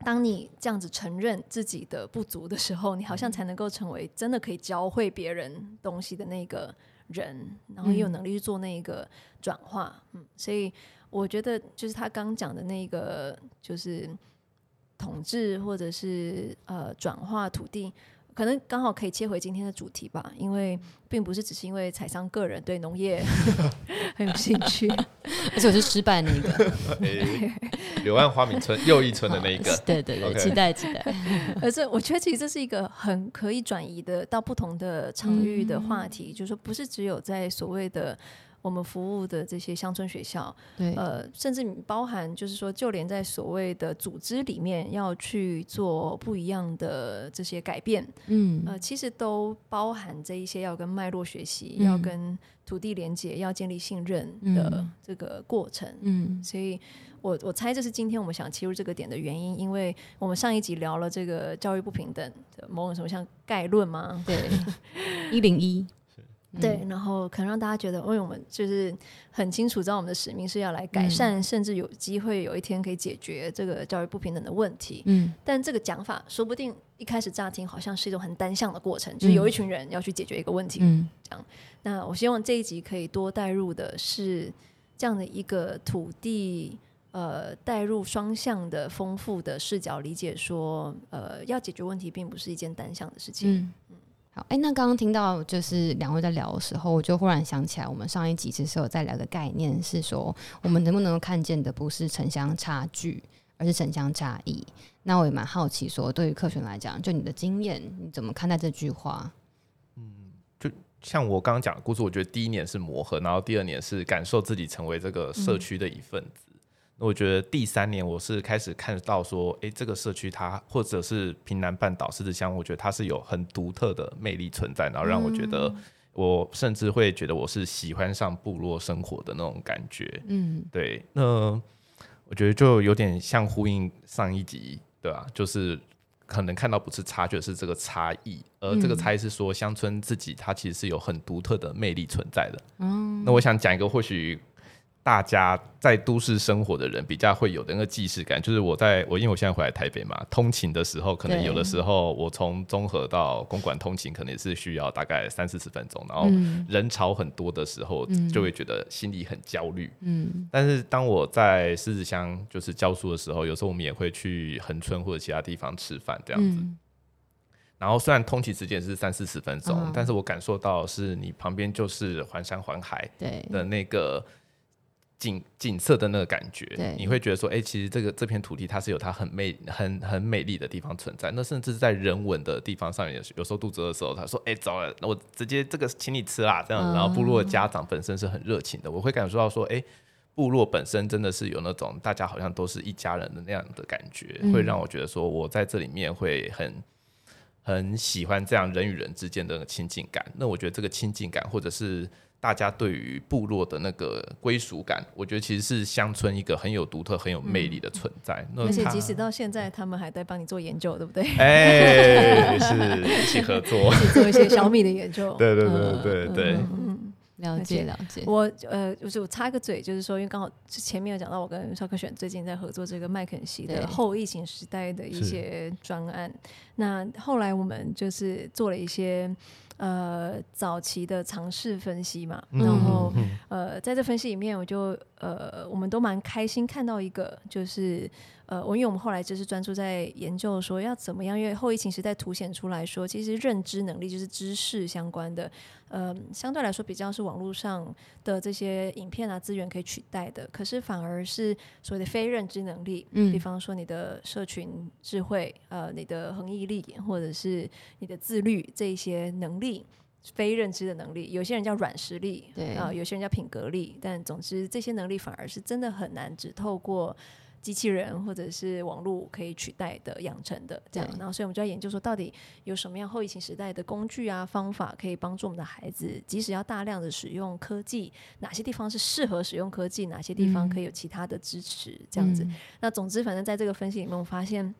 当你这样子承认自己的不足的时候，你好像才能够成为真的可以教会别人东西的那个人，然后也有能力去做那个转化。嗯，所以我觉得就是他刚讲的那个，就是统治或者是呃转化土地。可能刚好可以切回今天的主题吧，因为并不是只是因为采商个人对农业 [laughs] 很有兴趣，[laughs] 而且我是失败的那个，[laughs] 柳暗花明村又一村的那一个，对对对期待期待。而是我觉得其实这是一个很可以转移的到不同的场域的话题，嗯、就是说不是只有在所谓的。我们服务的这些乡村学校，对，呃，甚至包含就是说，就连在所谓的组织里面要去做不一样的这些改变，嗯，呃，其实都包含这一些要跟脉络学习，嗯、要跟土地连接，要建立信任的这个过程，嗯，所以我我猜这是今天我们想切入这个点的原因，因为我们上一集聊了这个教育不平等的某种什么像概论吗？对，[laughs] 一零一。对，然后可能让大家觉得，因为我们就是很清楚知道我们的使命是要来改善，嗯、甚至有机会有一天可以解决这个教育不平等的问题。嗯，但这个讲法说不定一开始乍听好像是一种很单向的过程，就是有一群人要去解决一个问题。嗯，这样。那我希望这一集可以多带入的是这样的一个土地，呃，带入双向的丰富的视角，理解说，呃，要解决问题并不是一件单向的事情。嗯。好，哎，那刚刚听到就是两位在聊的时候，我就忽然想起来，我们上一集其实有在聊的概念是说，我们能不能够看见的不是城乡差距，而是城乡差异。那我也蛮好奇，说对于客群来讲，就你的经验，你怎么看待这句话？嗯，就像我刚刚讲的故事，我觉得第一年是磨合，然后第二年是感受自己成为这个社区的一份子。我觉得第三年我是开始看到说，哎、欸，这个社区它或者是平南半岛狮子乡，我觉得它是有很独特的魅力存在，然后让我觉得我甚至会觉得我是喜欢上部落生活的那种感觉。嗯，对。那我觉得就有点像呼应上一集，对吧、啊？就是可能看到不是差距，是这个差异，而这个差异是说乡村自己它其实是有很独特的魅力存在的。嗯，那我想讲一个或许。大家在都市生活的人比较会有的那个既视感，就是我在我因为我现在回来台北嘛，通勤的时候，可能有的时候我从综合到公馆通勤，可能也是需要大概三四十分钟，然后人潮很多的时候，就会觉得心里很焦虑。嗯，但是当我在狮子乡就是教书的时候，有时候我们也会去恒春或者其他地方吃饭这样子。然后虽然通勤时间是三四十分钟，但是我感受到是你旁边就是环山环海的那个。景景色的那个感觉，你会觉得说，哎、欸，其实这个这片土地它是有它很美、很很美丽的地方存在。那甚至在人文的地方上，也有时候肚子饿的时候，他说，哎、欸，走了，我直接这个请你吃啦，这样。然后部落的家长本身是很热情的，我会感受到说，哎、欸，部落本身真的是有那种大家好像都是一家人的那样的感觉，会让我觉得说我在这里面会很很喜欢这样人与人之间的亲近感。那我觉得这个亲近感，或者是。大家对于部落的那个归属感，我觉得其实是乡村一个很有独特、很有魅力的存在。而且即使到现在，他们还在帮你做研究，对不对？哎，是一起合作，[laughs] 一起做一些小米的研究。[laughs] 对对对对对，嗯，了解了解。我呃，就是我插个嘴，就是说，因为刚好前面有讲到，我跟邵克选最近在合作这个麦肯锡的后疫情时代的一些专案。那后来我们就是做了一些。呃，早期的尝试分析嘛，然后呃，在这分析里面，我就呃，我们都蛮开心看到一个，就是呃，我因为我们后来就是专注在研究说要怎么样，因为后疫情时代凸显出来说，其实认知能力就是知识相关的。呃，相对来说比较是网络上的这些影片啊资源可以取代的，可是反而是所谓的非认知能力，嗯，比方说你的社群智慧，呃，你的恒毅力，或者是你的自律这一些能力，非认知的能力，有些人叫软实力，对啊，呃，有些人叫品格力，但总之这些能力反而是真的很难只透过。机器人或者是网络可以取代的养成的这样，然后所以我们就要研究说，到底有什么样后疫情时代的工具啊方法，可以帮助我们的孩子，即使要大量的使用科技，哪些地方是适合使用科技，哪些地方可以有其他的支持，这样子。嗯、那总之，反正在这个分析里面，我发现。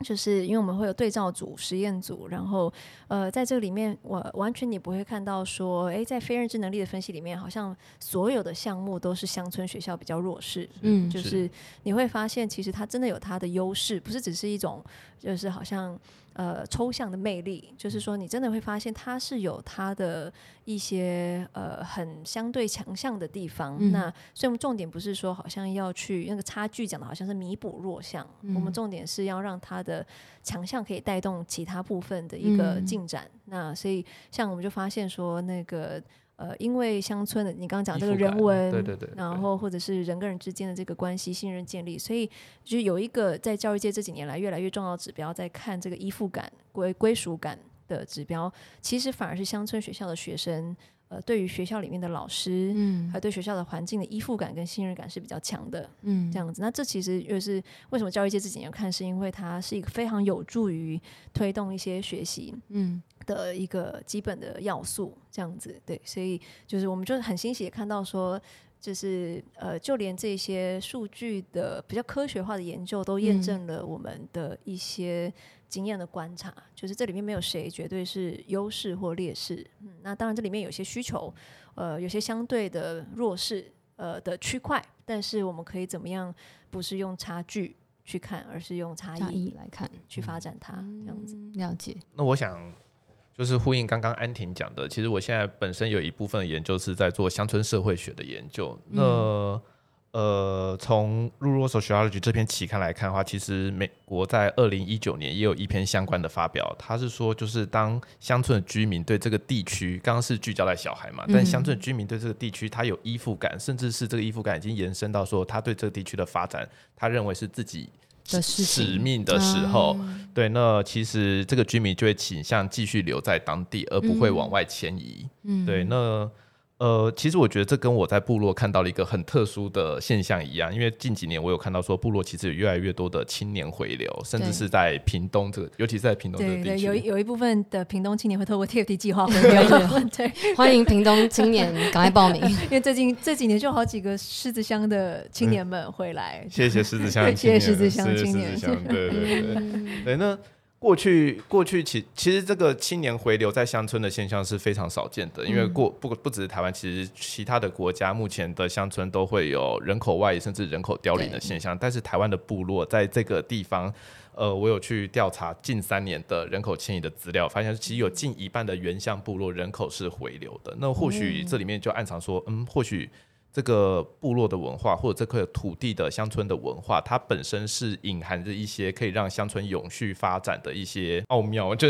就是因为我们会有对照组、实验组，然后呃，在这个里面，我完全你不会看到说，诶，在非认知能力的分析里面，好像所有的项目都是乡村学校比较弱势。嗯，就是你会发现，其实它真的有它的优势，不是只是一种，就是好像。呃，抽象的魅力，就是说，你真的会发现它是有它的一些呃很相对强项的地方。嗯、那所以，我们重点不是说好像要去那个差距讲的好像是弥补弱项，嗯、我们重点是要让它的强项可以带动其他部分的一个进展。嗯、那所以，像我们就发现说那个。呃，因为乡村的你刚刚讲这个人文，对对对，然后或者是人跟人之间的这个关系信任建立，所以就有一个在教育界这几年来越来越重要的指标，在看这个依附感、归归属感的指标，其实反而是乡村学校的学生，呃，对于学校里面的老师，嗯，还对学校的环境的依附感跟信任感是比较强的，嗯，这样子。那这其实又是为什么教育界这几年看，是因为它是一个非常有助于推动一些学习，嗯。的一个基本的要素，这样子对，所以就是我们就是很欣喜的看到说，就是呃，就连这些数据的比较科学化的研究，都验证了我们的一些经验的观察，嗯、就是这里面没有谁绝对是优势或劣势。嗯，那当然这里面有些需求，呃，有些相对的弱势，呃的区块，但是我们可以怎么样？不是用差距去看，而是用差异来看，去发展它，这样子了解。那我想。就是呼应刚刚安婷讲的，其实我现在本身有一部分的研究是在做乡村社会学的研究。那、嗯、呃，从 Rural Sociology 这篇期刊来看的话，其实美国在二零一九年也有一篇相关的发表。他是说，就是当乡村的居民对这个地区，刚刚是聚焦在小孩嘛，但乡村的居民对这个地区他有依附感，甚至是这个依附感已经延伸到说，他对这个地区的发展，他认为是自己。的使命的时候，嗯、对，那其实这个居民就会倾向继续留在当地，而不会往外迁移。嗯，对，那。呃，其实我觉得这跟我在部落看到了一个很特殊的现象一样，因为近几年我有看到说部落其实有越来越多的青年回流，甚至是在屏东这个，尤其是在屏东这个地区，有有一部分的屏东青年会透过 TFT 计划回流。[laughs] 对，欢迎屏东青年赶快报名，[laughs] 因为最近这几年就有好几个狮子乡的青年们回来。嗯、谢谢狮子乡，[laughs] 谢谢狮子乡青年，对对对对，对那。过去，过去其其实这个青年回流在乡村的现象是非常少见的，因为过不不只是台湾，其实其他的国家目前的乡村都会有人口外移甚至人口凋零的现象，但是台湾的部落在这个地方，呃，我有去调查近三年的人口迁移的资料，发现其实有近一半的原乡部落人口是回流的，那或许这里面就暗藏说，嗯，或许。这个部落的文化，或者这块土地的乡村的文化，它本身是隐含着一些可以让乡村永续发展的一些奥妙。就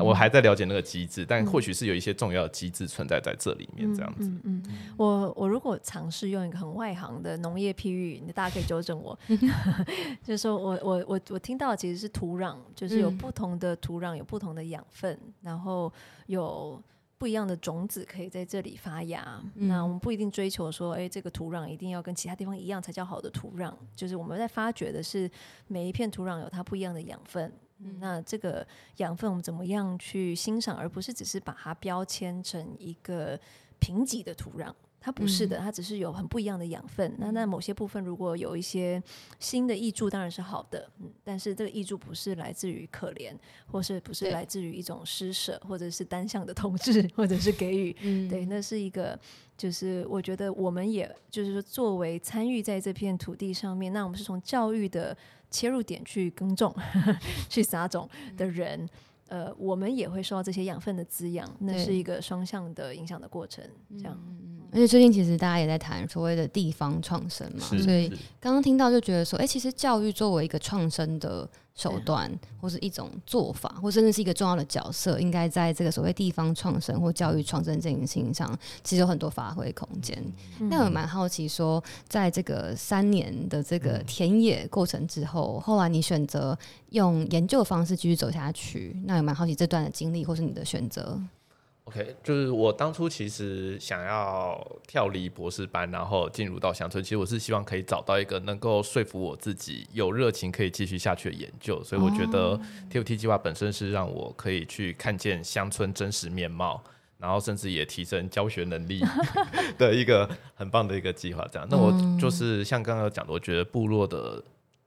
我还在了解那个机制，但或许是有一些重要的机制存在在这里面。这样子，嗯嗯，嗯，我我如果尝试用一个很外行的农业譬喻，大家可以纠正我，[laughs] 就是说我我我我听到的其实是土壤，就是有不同的土壤，有不同的养分，然后有。不一样的种子可以在这里发芽，嗯、那我们不一定追求说，哎，这个土壤一定要跟其他地方一样才叫好的土壤。就是我们在发掘的是每一片土壤有它不一样的养分，嗯、那这个养分我们怎么样去欣赏，而不是只是把它标签成一个贫瘠的土壤。它不是的，它只是有很不一样的养分。嗯、那那某些部分如果有一些新的益助，当然是好的。嗯，但是这个益助不是来自于可怜，或是不是来自于一种施舍，或者是单向的统治，或者是给予。嗯，对，那是一个，就是我觉得我们也就是说，作为参与在这片土地上面，那我们是从教育的切入点去耕种、呵 [laughs] 呵去撒种的人。嗯呃，我们也会受到这些养分的滋养，那是一个双向的影响的过程。这样，嗯，而且最近其实大家也在谈所谓的地方创生嘛，所以刚刚听到就觉得说，哎，其实教育作为一个创生的。手段，或是一种做法，或甚至是一个重要的角色，应该在这个所谓地方创生或教育创生这件事情上，其实有很多发挥空间。那、嗯、我蛮好奇，说在这个三年的这个田野过程之后，后来你选择用研究的方式继续走下去，那也蛮好奇这段的经历或是你的选择。OK，就是我当初其实想要跳离博士班，然后进入到乡村。其实我是希望可以找到一个能够说服我自己有热情可以继续下去的研究。所以我觉得 TFT 计划本身是让我可以去看见乡村真实面貌，然后甚至也提升教学能力 [laughs] 的一个很棒的一个计划。这样，那我就是像刚刚讲的，我觉得部落的。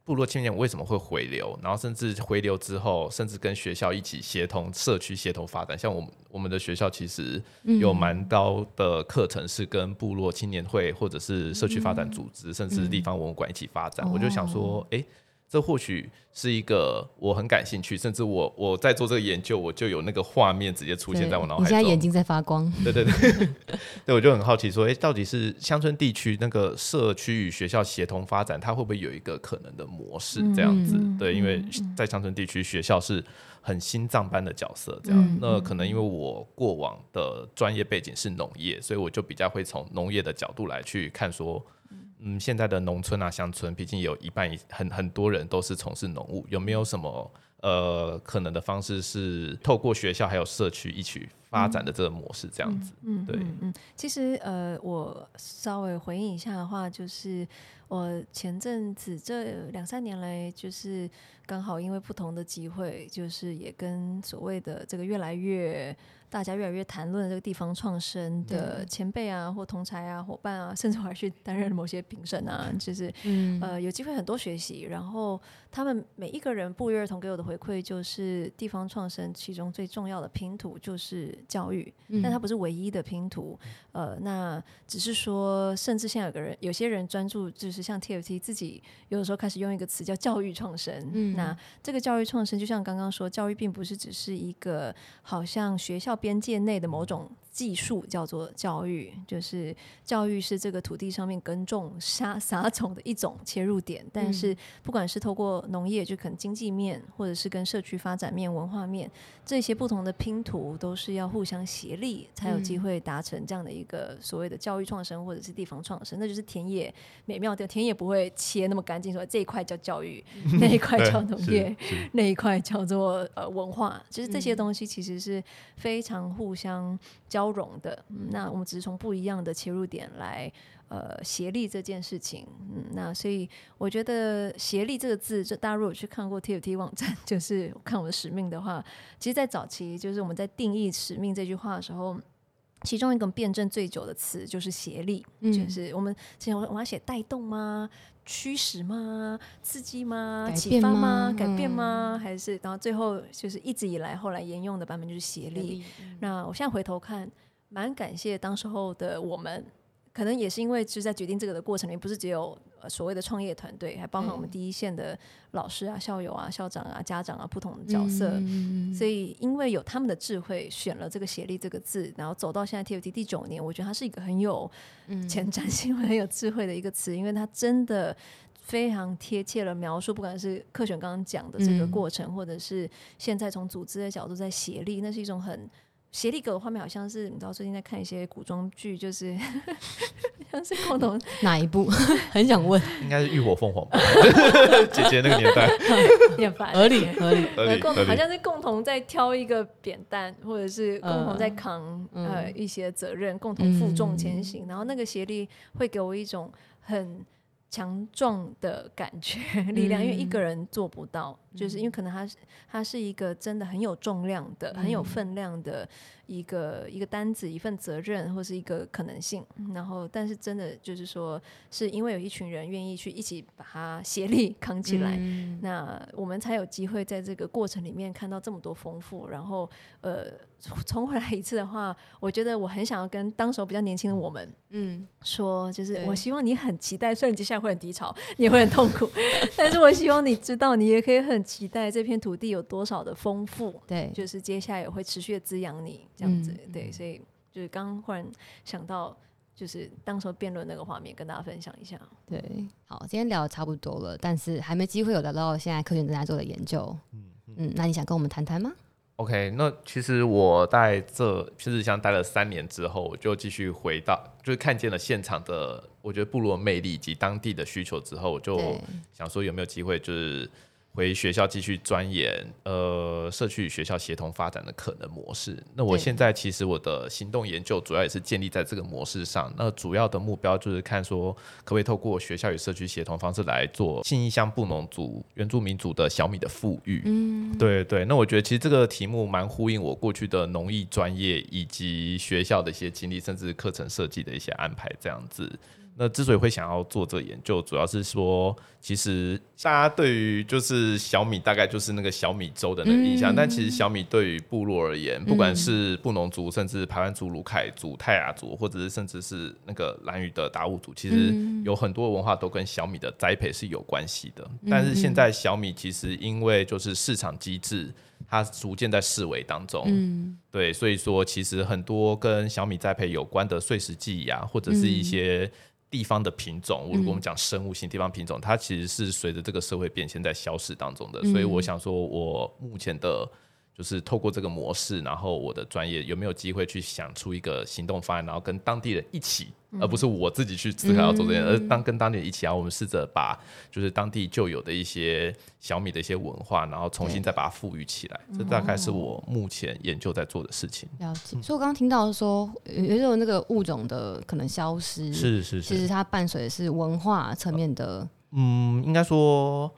部落青年为什么会回流？然后甚至回流之后，甚至跟学校一起协同社区协同发展。像我们我们的学校其实有蛮高的课程是跟部落青年会或者是社区发展组织，甚至地方文物馆一起发展。我就想说，哎。这或许是一个我很感兴趣，甚至我我在做这个研究，我就有那个画面直接出现在我脑海中。你现在眼睛在发光。对对对，[laughs] 对，我就很好奇说，哎，到底是乡村地区那个社区与学校协同发展，它会不会有一个可能的模式这样子？嗯、对，因为在乡村地区，学校是很心脏般的角色，这样。嗯、那可能因为我过往的专业背景是农业，所以我就比较会从农业的角度来去看说。嗯，现在的农村啊，乡村，毕竟有一半很很多人都是从事农务，有没有什么呃可能的方式是透过学校还有社区一起发展的这个模式，这样子。嗯，对，嗯，嗯，其实呃，我稍微回应一下的话，就是我前阵子这两三年来，就是刚好因为不同的机会，就是也跟所谓的这个越来越。大家越来越谈论这个地方创生的前辈啊，或同才啊、伙伴啊，甚至我还去担任某些评审啊，就是、嗯、呃有机会很多学习。然后他们每一个人不约而同给我的回馈就是，地方创生其中最重要的拼图就是教育，嗯、但它不是唯一的拼图。呃，那只是说，甚至现在有个人，有些人专注就是像 TFT 自己有的时候开始用一个词叫教育创生。嗯、那这个教育创生，就像刚刚说，教育并不是只是一个好像学校。边界内的某种技术叫做教育，就是教育是这个土地上面耕种、撒 [laughs] 撒种的一种切入点。但是，不管是透过农业，就可能经济面，或者是跟社区发展面、文化面这些不同的拼图，都是要互相协力，才有机会达成这样的一个所谓的教育创生，或者是地方创生。那就是田野美妙的田野不会切那么干净，说这一块叫教育，[laughs] 那一块叫 [laughs] 农业，那一块叫做呃文化。其实这些东西其实是非常互相交。包容的，那我们只是从不一样的切入点来呃协力这件事情，嗯，那所以我觉得协力这个字，就大家如果去看过 TFT 网站，就是看我的使命的话，其实，在早期就是我们在定义使命这句话的时候，其中一个辩证最久的词就是协力，嗯、就是我们之前我我要写带动吗？驱使吗？刺激吗？启发吗？改变吗？嗯、还是然后最后就是一直以来后来沿用的版本就是协力。嗯、那我现在回头看，蛮感谢当时候的我们。可能也是因为，就是在决定这个的过程里面，不是只有所谓的创业团队，还包含我们第一线的老师啊、校友啊、校长啊、家长啊不同的角色。嗯、所以，因为有他们的智慧，选了这个“协力”这个字，然后走到现在 TFT 第九年，我觉得它是一个很有前瞻性、很有智慧的一个词，因为它真的非常贴切了描述，不管是克选刚刚讲的这个过程，嗯、或者是现在从组织的角度在协力，那是一种很。协力狗的画面好像是，你知道最近在看一些古装剧，就是 [laughs] 像是共同 [laughs] 哪一部？[laughs] 很想问，应该是浴火凤凰吧？姐姐那个年代，也烦，合理合理。共好像是共同在挑一个扁担，或者是共同在扛呃一些责任，共同负重前行。然后那个协力会给我一种很强壮的感觉，力量，因为一个人做不到，就是因为可能他是他是一个真的很有重量的、很有分量的。一个一个单子，一份责任，或是一个可能性。然后，但是真的就是说，是因为有一群人愿意去一起把它协力扛起来，嗯、那我们才有机会在这个过程里面看到这么多丰富。然后，呃，重回来一次的话，我觉得我很想要跟当时候比较年轻的我们，嗯，说，就是我希望你很期待，虽然你接下来会很低潮，你也会很痛苦，[laughs] 但是我希望你知道，你也可以很期待这片土地有多少的丰富。对，就是接下来也会持续的滋养你。这样子，嗯、对，所以就是刚刚忽然想到，就是当时候辩论那个画面，跟大家分享一下。对，好，今天聊的差不多了，但是还没机会有聊到现在科学正在做的研究。嗯嗯，嗯，那你想跟我们谈谈吗？OK，那其实我在这其实像待了三年之后，我就继续回到，就是看见了现场的，我觉得部落魅力以及当地的需求之后，我就想说有没有机会就是。回学校继续钻研，呃，社区与学校协同发展的可能模式。那我现在其实我的行动研究主要也是建立在这个模式上。那主要的目标就是看说，可不可以透过学校与社区协同方式来做信义乡布农族原住民族的小米的富裕。嗯，对对。那我觉得其实这个题目蛮呼应我过去的农艺专业以及学校的一些经历，甚至课程设计的一些安排这样子。那之所以会想要做这研究，主要是说，其实大家对于就是小米大概就是那个小米粥的那个印象，嗯、但其实小米对于部落而言，不管是布农族，甚至排湾族、鲁凯族、泰雅族，或者是甚至是那个兰屿的达悟族，其实有很多文化都跟小米的栽培是有关系的。但是现在小米其实因为就是市场机制，它逐渐在式微当中，嗯、对，所以说其实很多跟小米栽培有关的碎石记忆啊，或者是一些。地方的品种，如果我们讲生物性地方品种，嗯、它其实是随着这个社会变迁在消失当中的。所以我想说，我目前的就是透过这个模式，然后我的专业有没有机会去想出一个行动方案，然后跟当地人一起，嗯、而不是我自己去思考要做这件而当跟当地人一起，然后我们试着把就是当地旧有的一些小米的一些文化，然后重新再把它赋予起来。这大概是我目前研究在做的事情。了解。所以我刚刚听到说，有种那个物种的可能消失，是是是，其实它伴随的是文化层面的，嗯，应该说。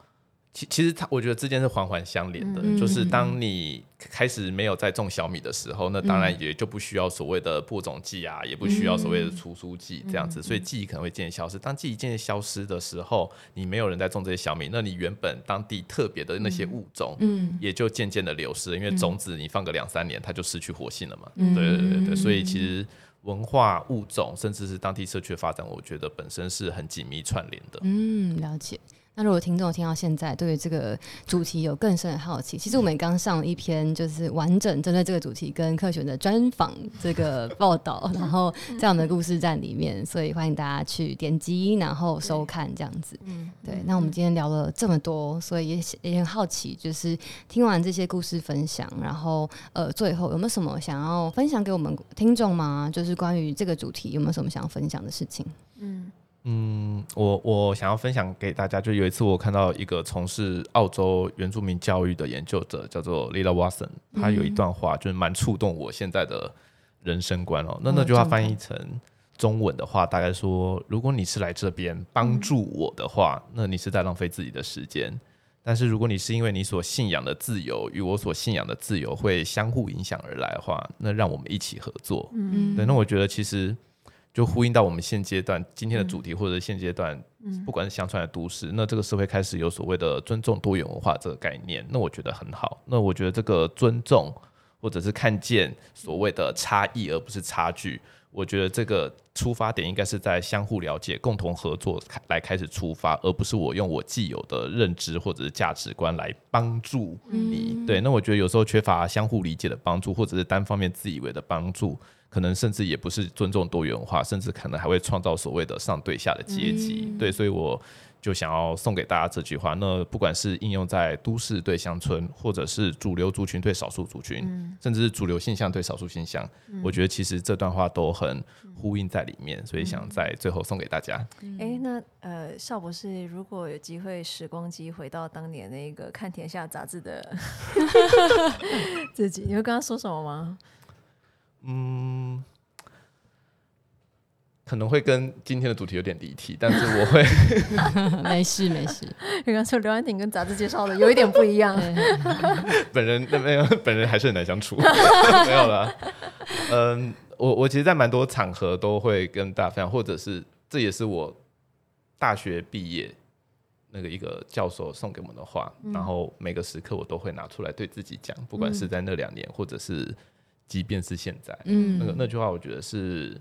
其其实它，我觉得之间是环环相连的。嗯、就是当你开始没有在种小米的时候，嗯、那当然也就不需要所谓的播种剂啊，嗯、也不需要所谓的除苏剂这样子，嗯、所以记忆可能会渐渐消失。当记忆渐渐消失的时候，你没有人在种这些小米，那你原本当地特别的那些物种，嗯，也就渐渐的流失了。因为种子你放个两三年，它就失去活性了嘛。嗯、对对对对，所以其实文化、物种，甚至是当地社区的发展，我觉得本身是很紧密串联的。嗯，了解。那如果听众听到现在，对于这个主题有更深的好奇，其实我们刚上了一篇就是完整针对这个主题跟科学的专访这个报道，然后在我们的故事站里面，所以欢迎大家去点击然后收看这样子。嗯，对。那我们今天聊了这么多，所以也也很好奇，就是听完这些故事分享，然后呃，最后有没有什么想要分享给我们听众吗？就是关于这个主题有没有什么想要分享的事情？嗯。嗯，我我想要分享给大家，就有一次我看到一个从事澳洲原住民教育的研究者，叫做 Lila Watson，他有一段话就是蛮触动我现在的人生观哦。那那句话翻译成中文的话，大概说：如果你是来这边帮助我的话，那你是在浪费自己的时间；但是如果你是因为你所信仰的自由与我所信仰的自由会相互影响而来的话，那让我们一起合作。嗯，对。那我觉得其实。就呼应到我们现阶段今天的主题，或者现阶段，不管是乡村的都市，那这个社会开始有所谓的尊重多元文化这个概念，那我觉得很好。那我觉得这个尊重，或者是看见所谓的差异而不是差距，我觉得这个出发点应该是在相互了解、共同合作来开始出发，而不是我用我既有的认知或者是价值观来帮助你。对，那我觉得有时候缺乏相互理解的帮助，或者是单方面自以为的帮助。可能甚至也不是尊重多元化，甚至可能还会创造所谓的上对下的阶级。嗯、对，所以我就想要送给大家这句话。那不管是应用在都市对乡村，或者是主流族群对少数族群，嗯、甚至是主流现象对少数现象，嗯、我觉得其实这段话都很呼应在里面。所以想在最后送给大家。哎、那呃，邵博士，如果有机会时光机回到当年那个看天下杂志的 [laughs] [laughs] 自己，你会跟他说什么吗？嗯，可能会跟今天的主题有点离题，但是 [laughs] 我会 [laughs] 没事没事。刚刚说刘安婷跟杂志介绍的有一点不一样，[laughs] 本人那没有，本人还是很难相处，没有了。嗯，我我其实，在蛮多场合都会跟大家分享，或者是这也是我大学毕业那个一个教授送给我们的话，嗯、然后每个时刻我都会拿出来对自己讲，不管是在那两年，或者是。即便是现在，嗯，那个那句话，我觉得是，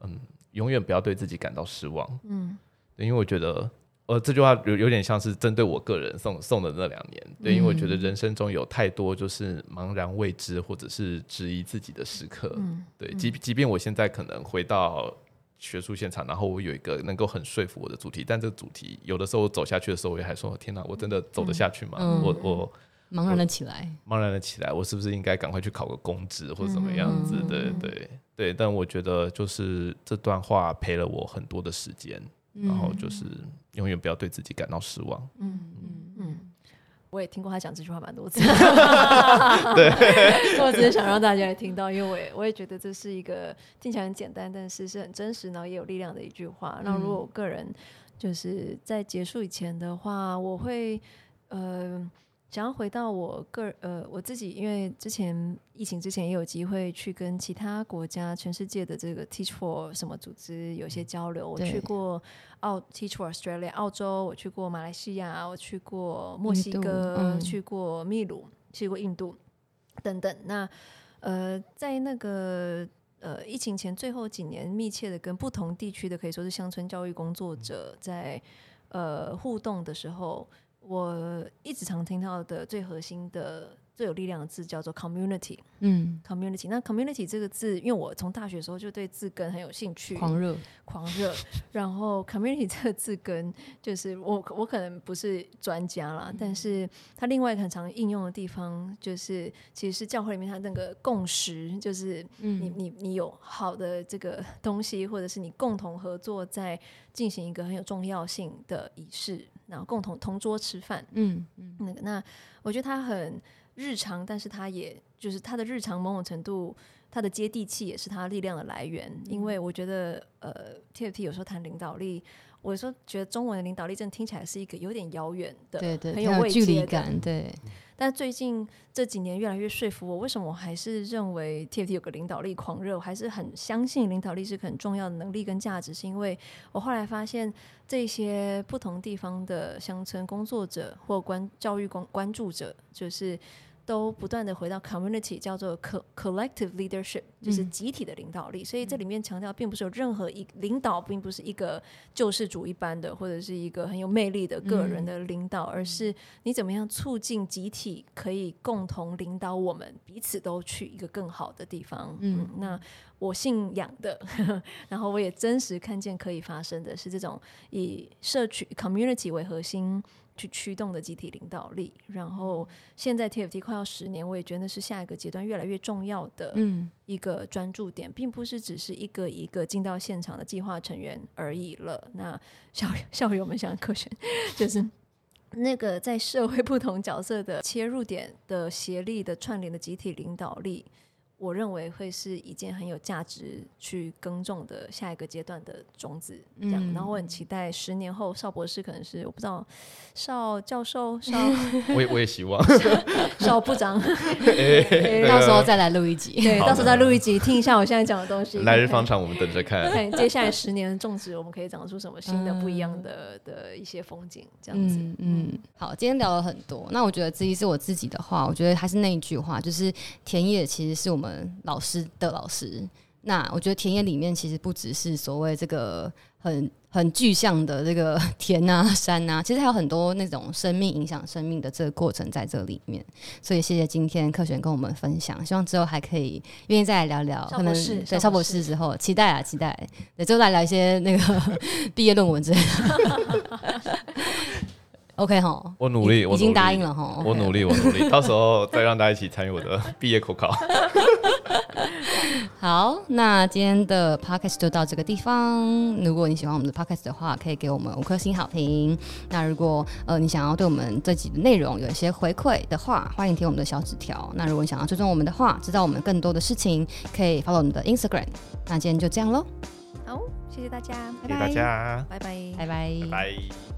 嗯，永远不要对自己感到失望，嗯，因为我觉得，呃，这句话有有点像是针对我个人送送的那两年，对，因为我觉得人生中有太多就是茫然未知或者是质疑自己的时刻，嗯，对，即即便我现在可能回到学术现场，然后我有一个能够很说服我的主题，但这个主题有的时候我走下去的时候，我也还说，天哪，我真的走得下去吗？嗯、我我。茫然的起来，茫然的起来，我是不是应该赶快去考个公职或者怎么样子？嗯、对对对，但我觉得就是这段话陪了我很多的时间，嗯、然后就是永远不要对自己感到失望。嗯嗯嗯，我也听过他讲这句话蛮多次，[laughs] 对，[laughs] 我只是想让大家也听到，因为我也我也觉得这是一个听起来很简单，但是是很真实，然后也有力量的一句话。那如果我个人就是在结束以前的话，我会呃。想要回到我个人，呃，我自己，因为之前疫情之前也有机会去跟其他国家、全世界的这个 Teach For 什么组织有些交流。我去过澳 Teach For Australia 澳洲，我去过马来西亚，我去过墨西哥，嗯、去过秘鲁，去过印度等等。那呃，在那个呃疫情前最后几年，密切的跟不同地区的可以说是乡村教育工作者在呃互动的时候。我一直常听到的最核心的最有力量的字叫做 community，嗯，community。那 community 这个字，因为我从大学的时候就对字根很有兴趣，狂热，狂热。[laughs] 然后 community 这个字根，就是我我可能不是专家啦，嗯、但是它另外很常应用的地方，就是其实是教会里面它那个共识，就是你、嗯、你你有好的这个东西，或者是你共同合作在进行一个很有重要性的仪式，然后共同同桌吃饭，嗯嗯，那个那我觉得他很。日常，但是他也就是他的日常某种程度，他的接地气也是他力量的来源。因为我觉得，呃，TFT 有时候谈领导力，我有时候觉得中文的领导力真的听起来是一个有点遥远的，对对，很有位距离感，对。但最近这几年越来越说服我，为什么我还是认为 TFT 有个领导力狂热，我还是很相信领导力是很重要的能力跟价值，是因为我后来发现这些不同地方的乡村工作者或关教育关关注者，就是。都不断的回到 community，叫做 collective leadership，就是集体的领导力。嗯、所以这里面强调，并不是有任何一领导，并不是一个救世主一般的，或者是一个很有魅力的个人的领导，嗯、而是你怎么样促进集体可以共同领导我们，彼此都去一个更好的地方。嗯，嗯，那我信仰的 [laughs] 然后我也真实看见可以发生的是这种以社区 community 为核心。去驱动的集体领导力，然后现在 TFT 快要十年，我也觉得那是下一个阶段越来越重要的一个专注点，并不是只是一个一个进到现场的计划成员而已了。那校 [laughs] 校友们想科学，就是那个在社会不同角色的切入点的协力的串联的集体领导力。我认为会是一件很有价值去耕种的下一个阶段的种子，这样。嗯、然后我很期待十年后邵博士可能是我不知道邵教授邵，[laughs] 我也我也希望 [laughs] 邵部长，[laughs] 到时候再来录一集，对，到时候再录一集听一下我现在讲的东西。来日方长，我们等着看。看接下来十年的种植，我们可以长出什么新的不一样的的一些风景，这样子。嗯，嗯，好，今天聊了很多。那我觉得至于是我自己的话，我觉得还是那一句话，就是田野其实是我们。老师的老师，那我觉得田野里面其实不只是所谓这个很很具象的这个田啊 [laughs] 山啊，其实还有很多那种生命影响生命的这个过程在这里面。所以谢谢今天克璇跟我们分享，希望之后还可以愿意再来聊聊，可能对超博士之后期待啊期待，对，之后来聊一些那个 [laughs] 毕业论文之类的。[laughs] OK 哈，我努力，我已经答应了哈，我努力，我努力，[laughs] 到时候再让大家一起参与我的毕业口考。[laughs] 好，那今天的 Podcast 就到这个地方。如果你喜欢我们的 Podcast 的话，可以给我们五颗星好评。那如果呃你想要对我们这集的内容有一些回馈的话，欢迎贴我们的小纸条。那如果你想要追踪我们的话，知道我们更多的事情，可以 follow 我们的 Instagram。那今天就这样喽。好，谢谢大家，谢谢大家，拜拜，拜拜，拜拜。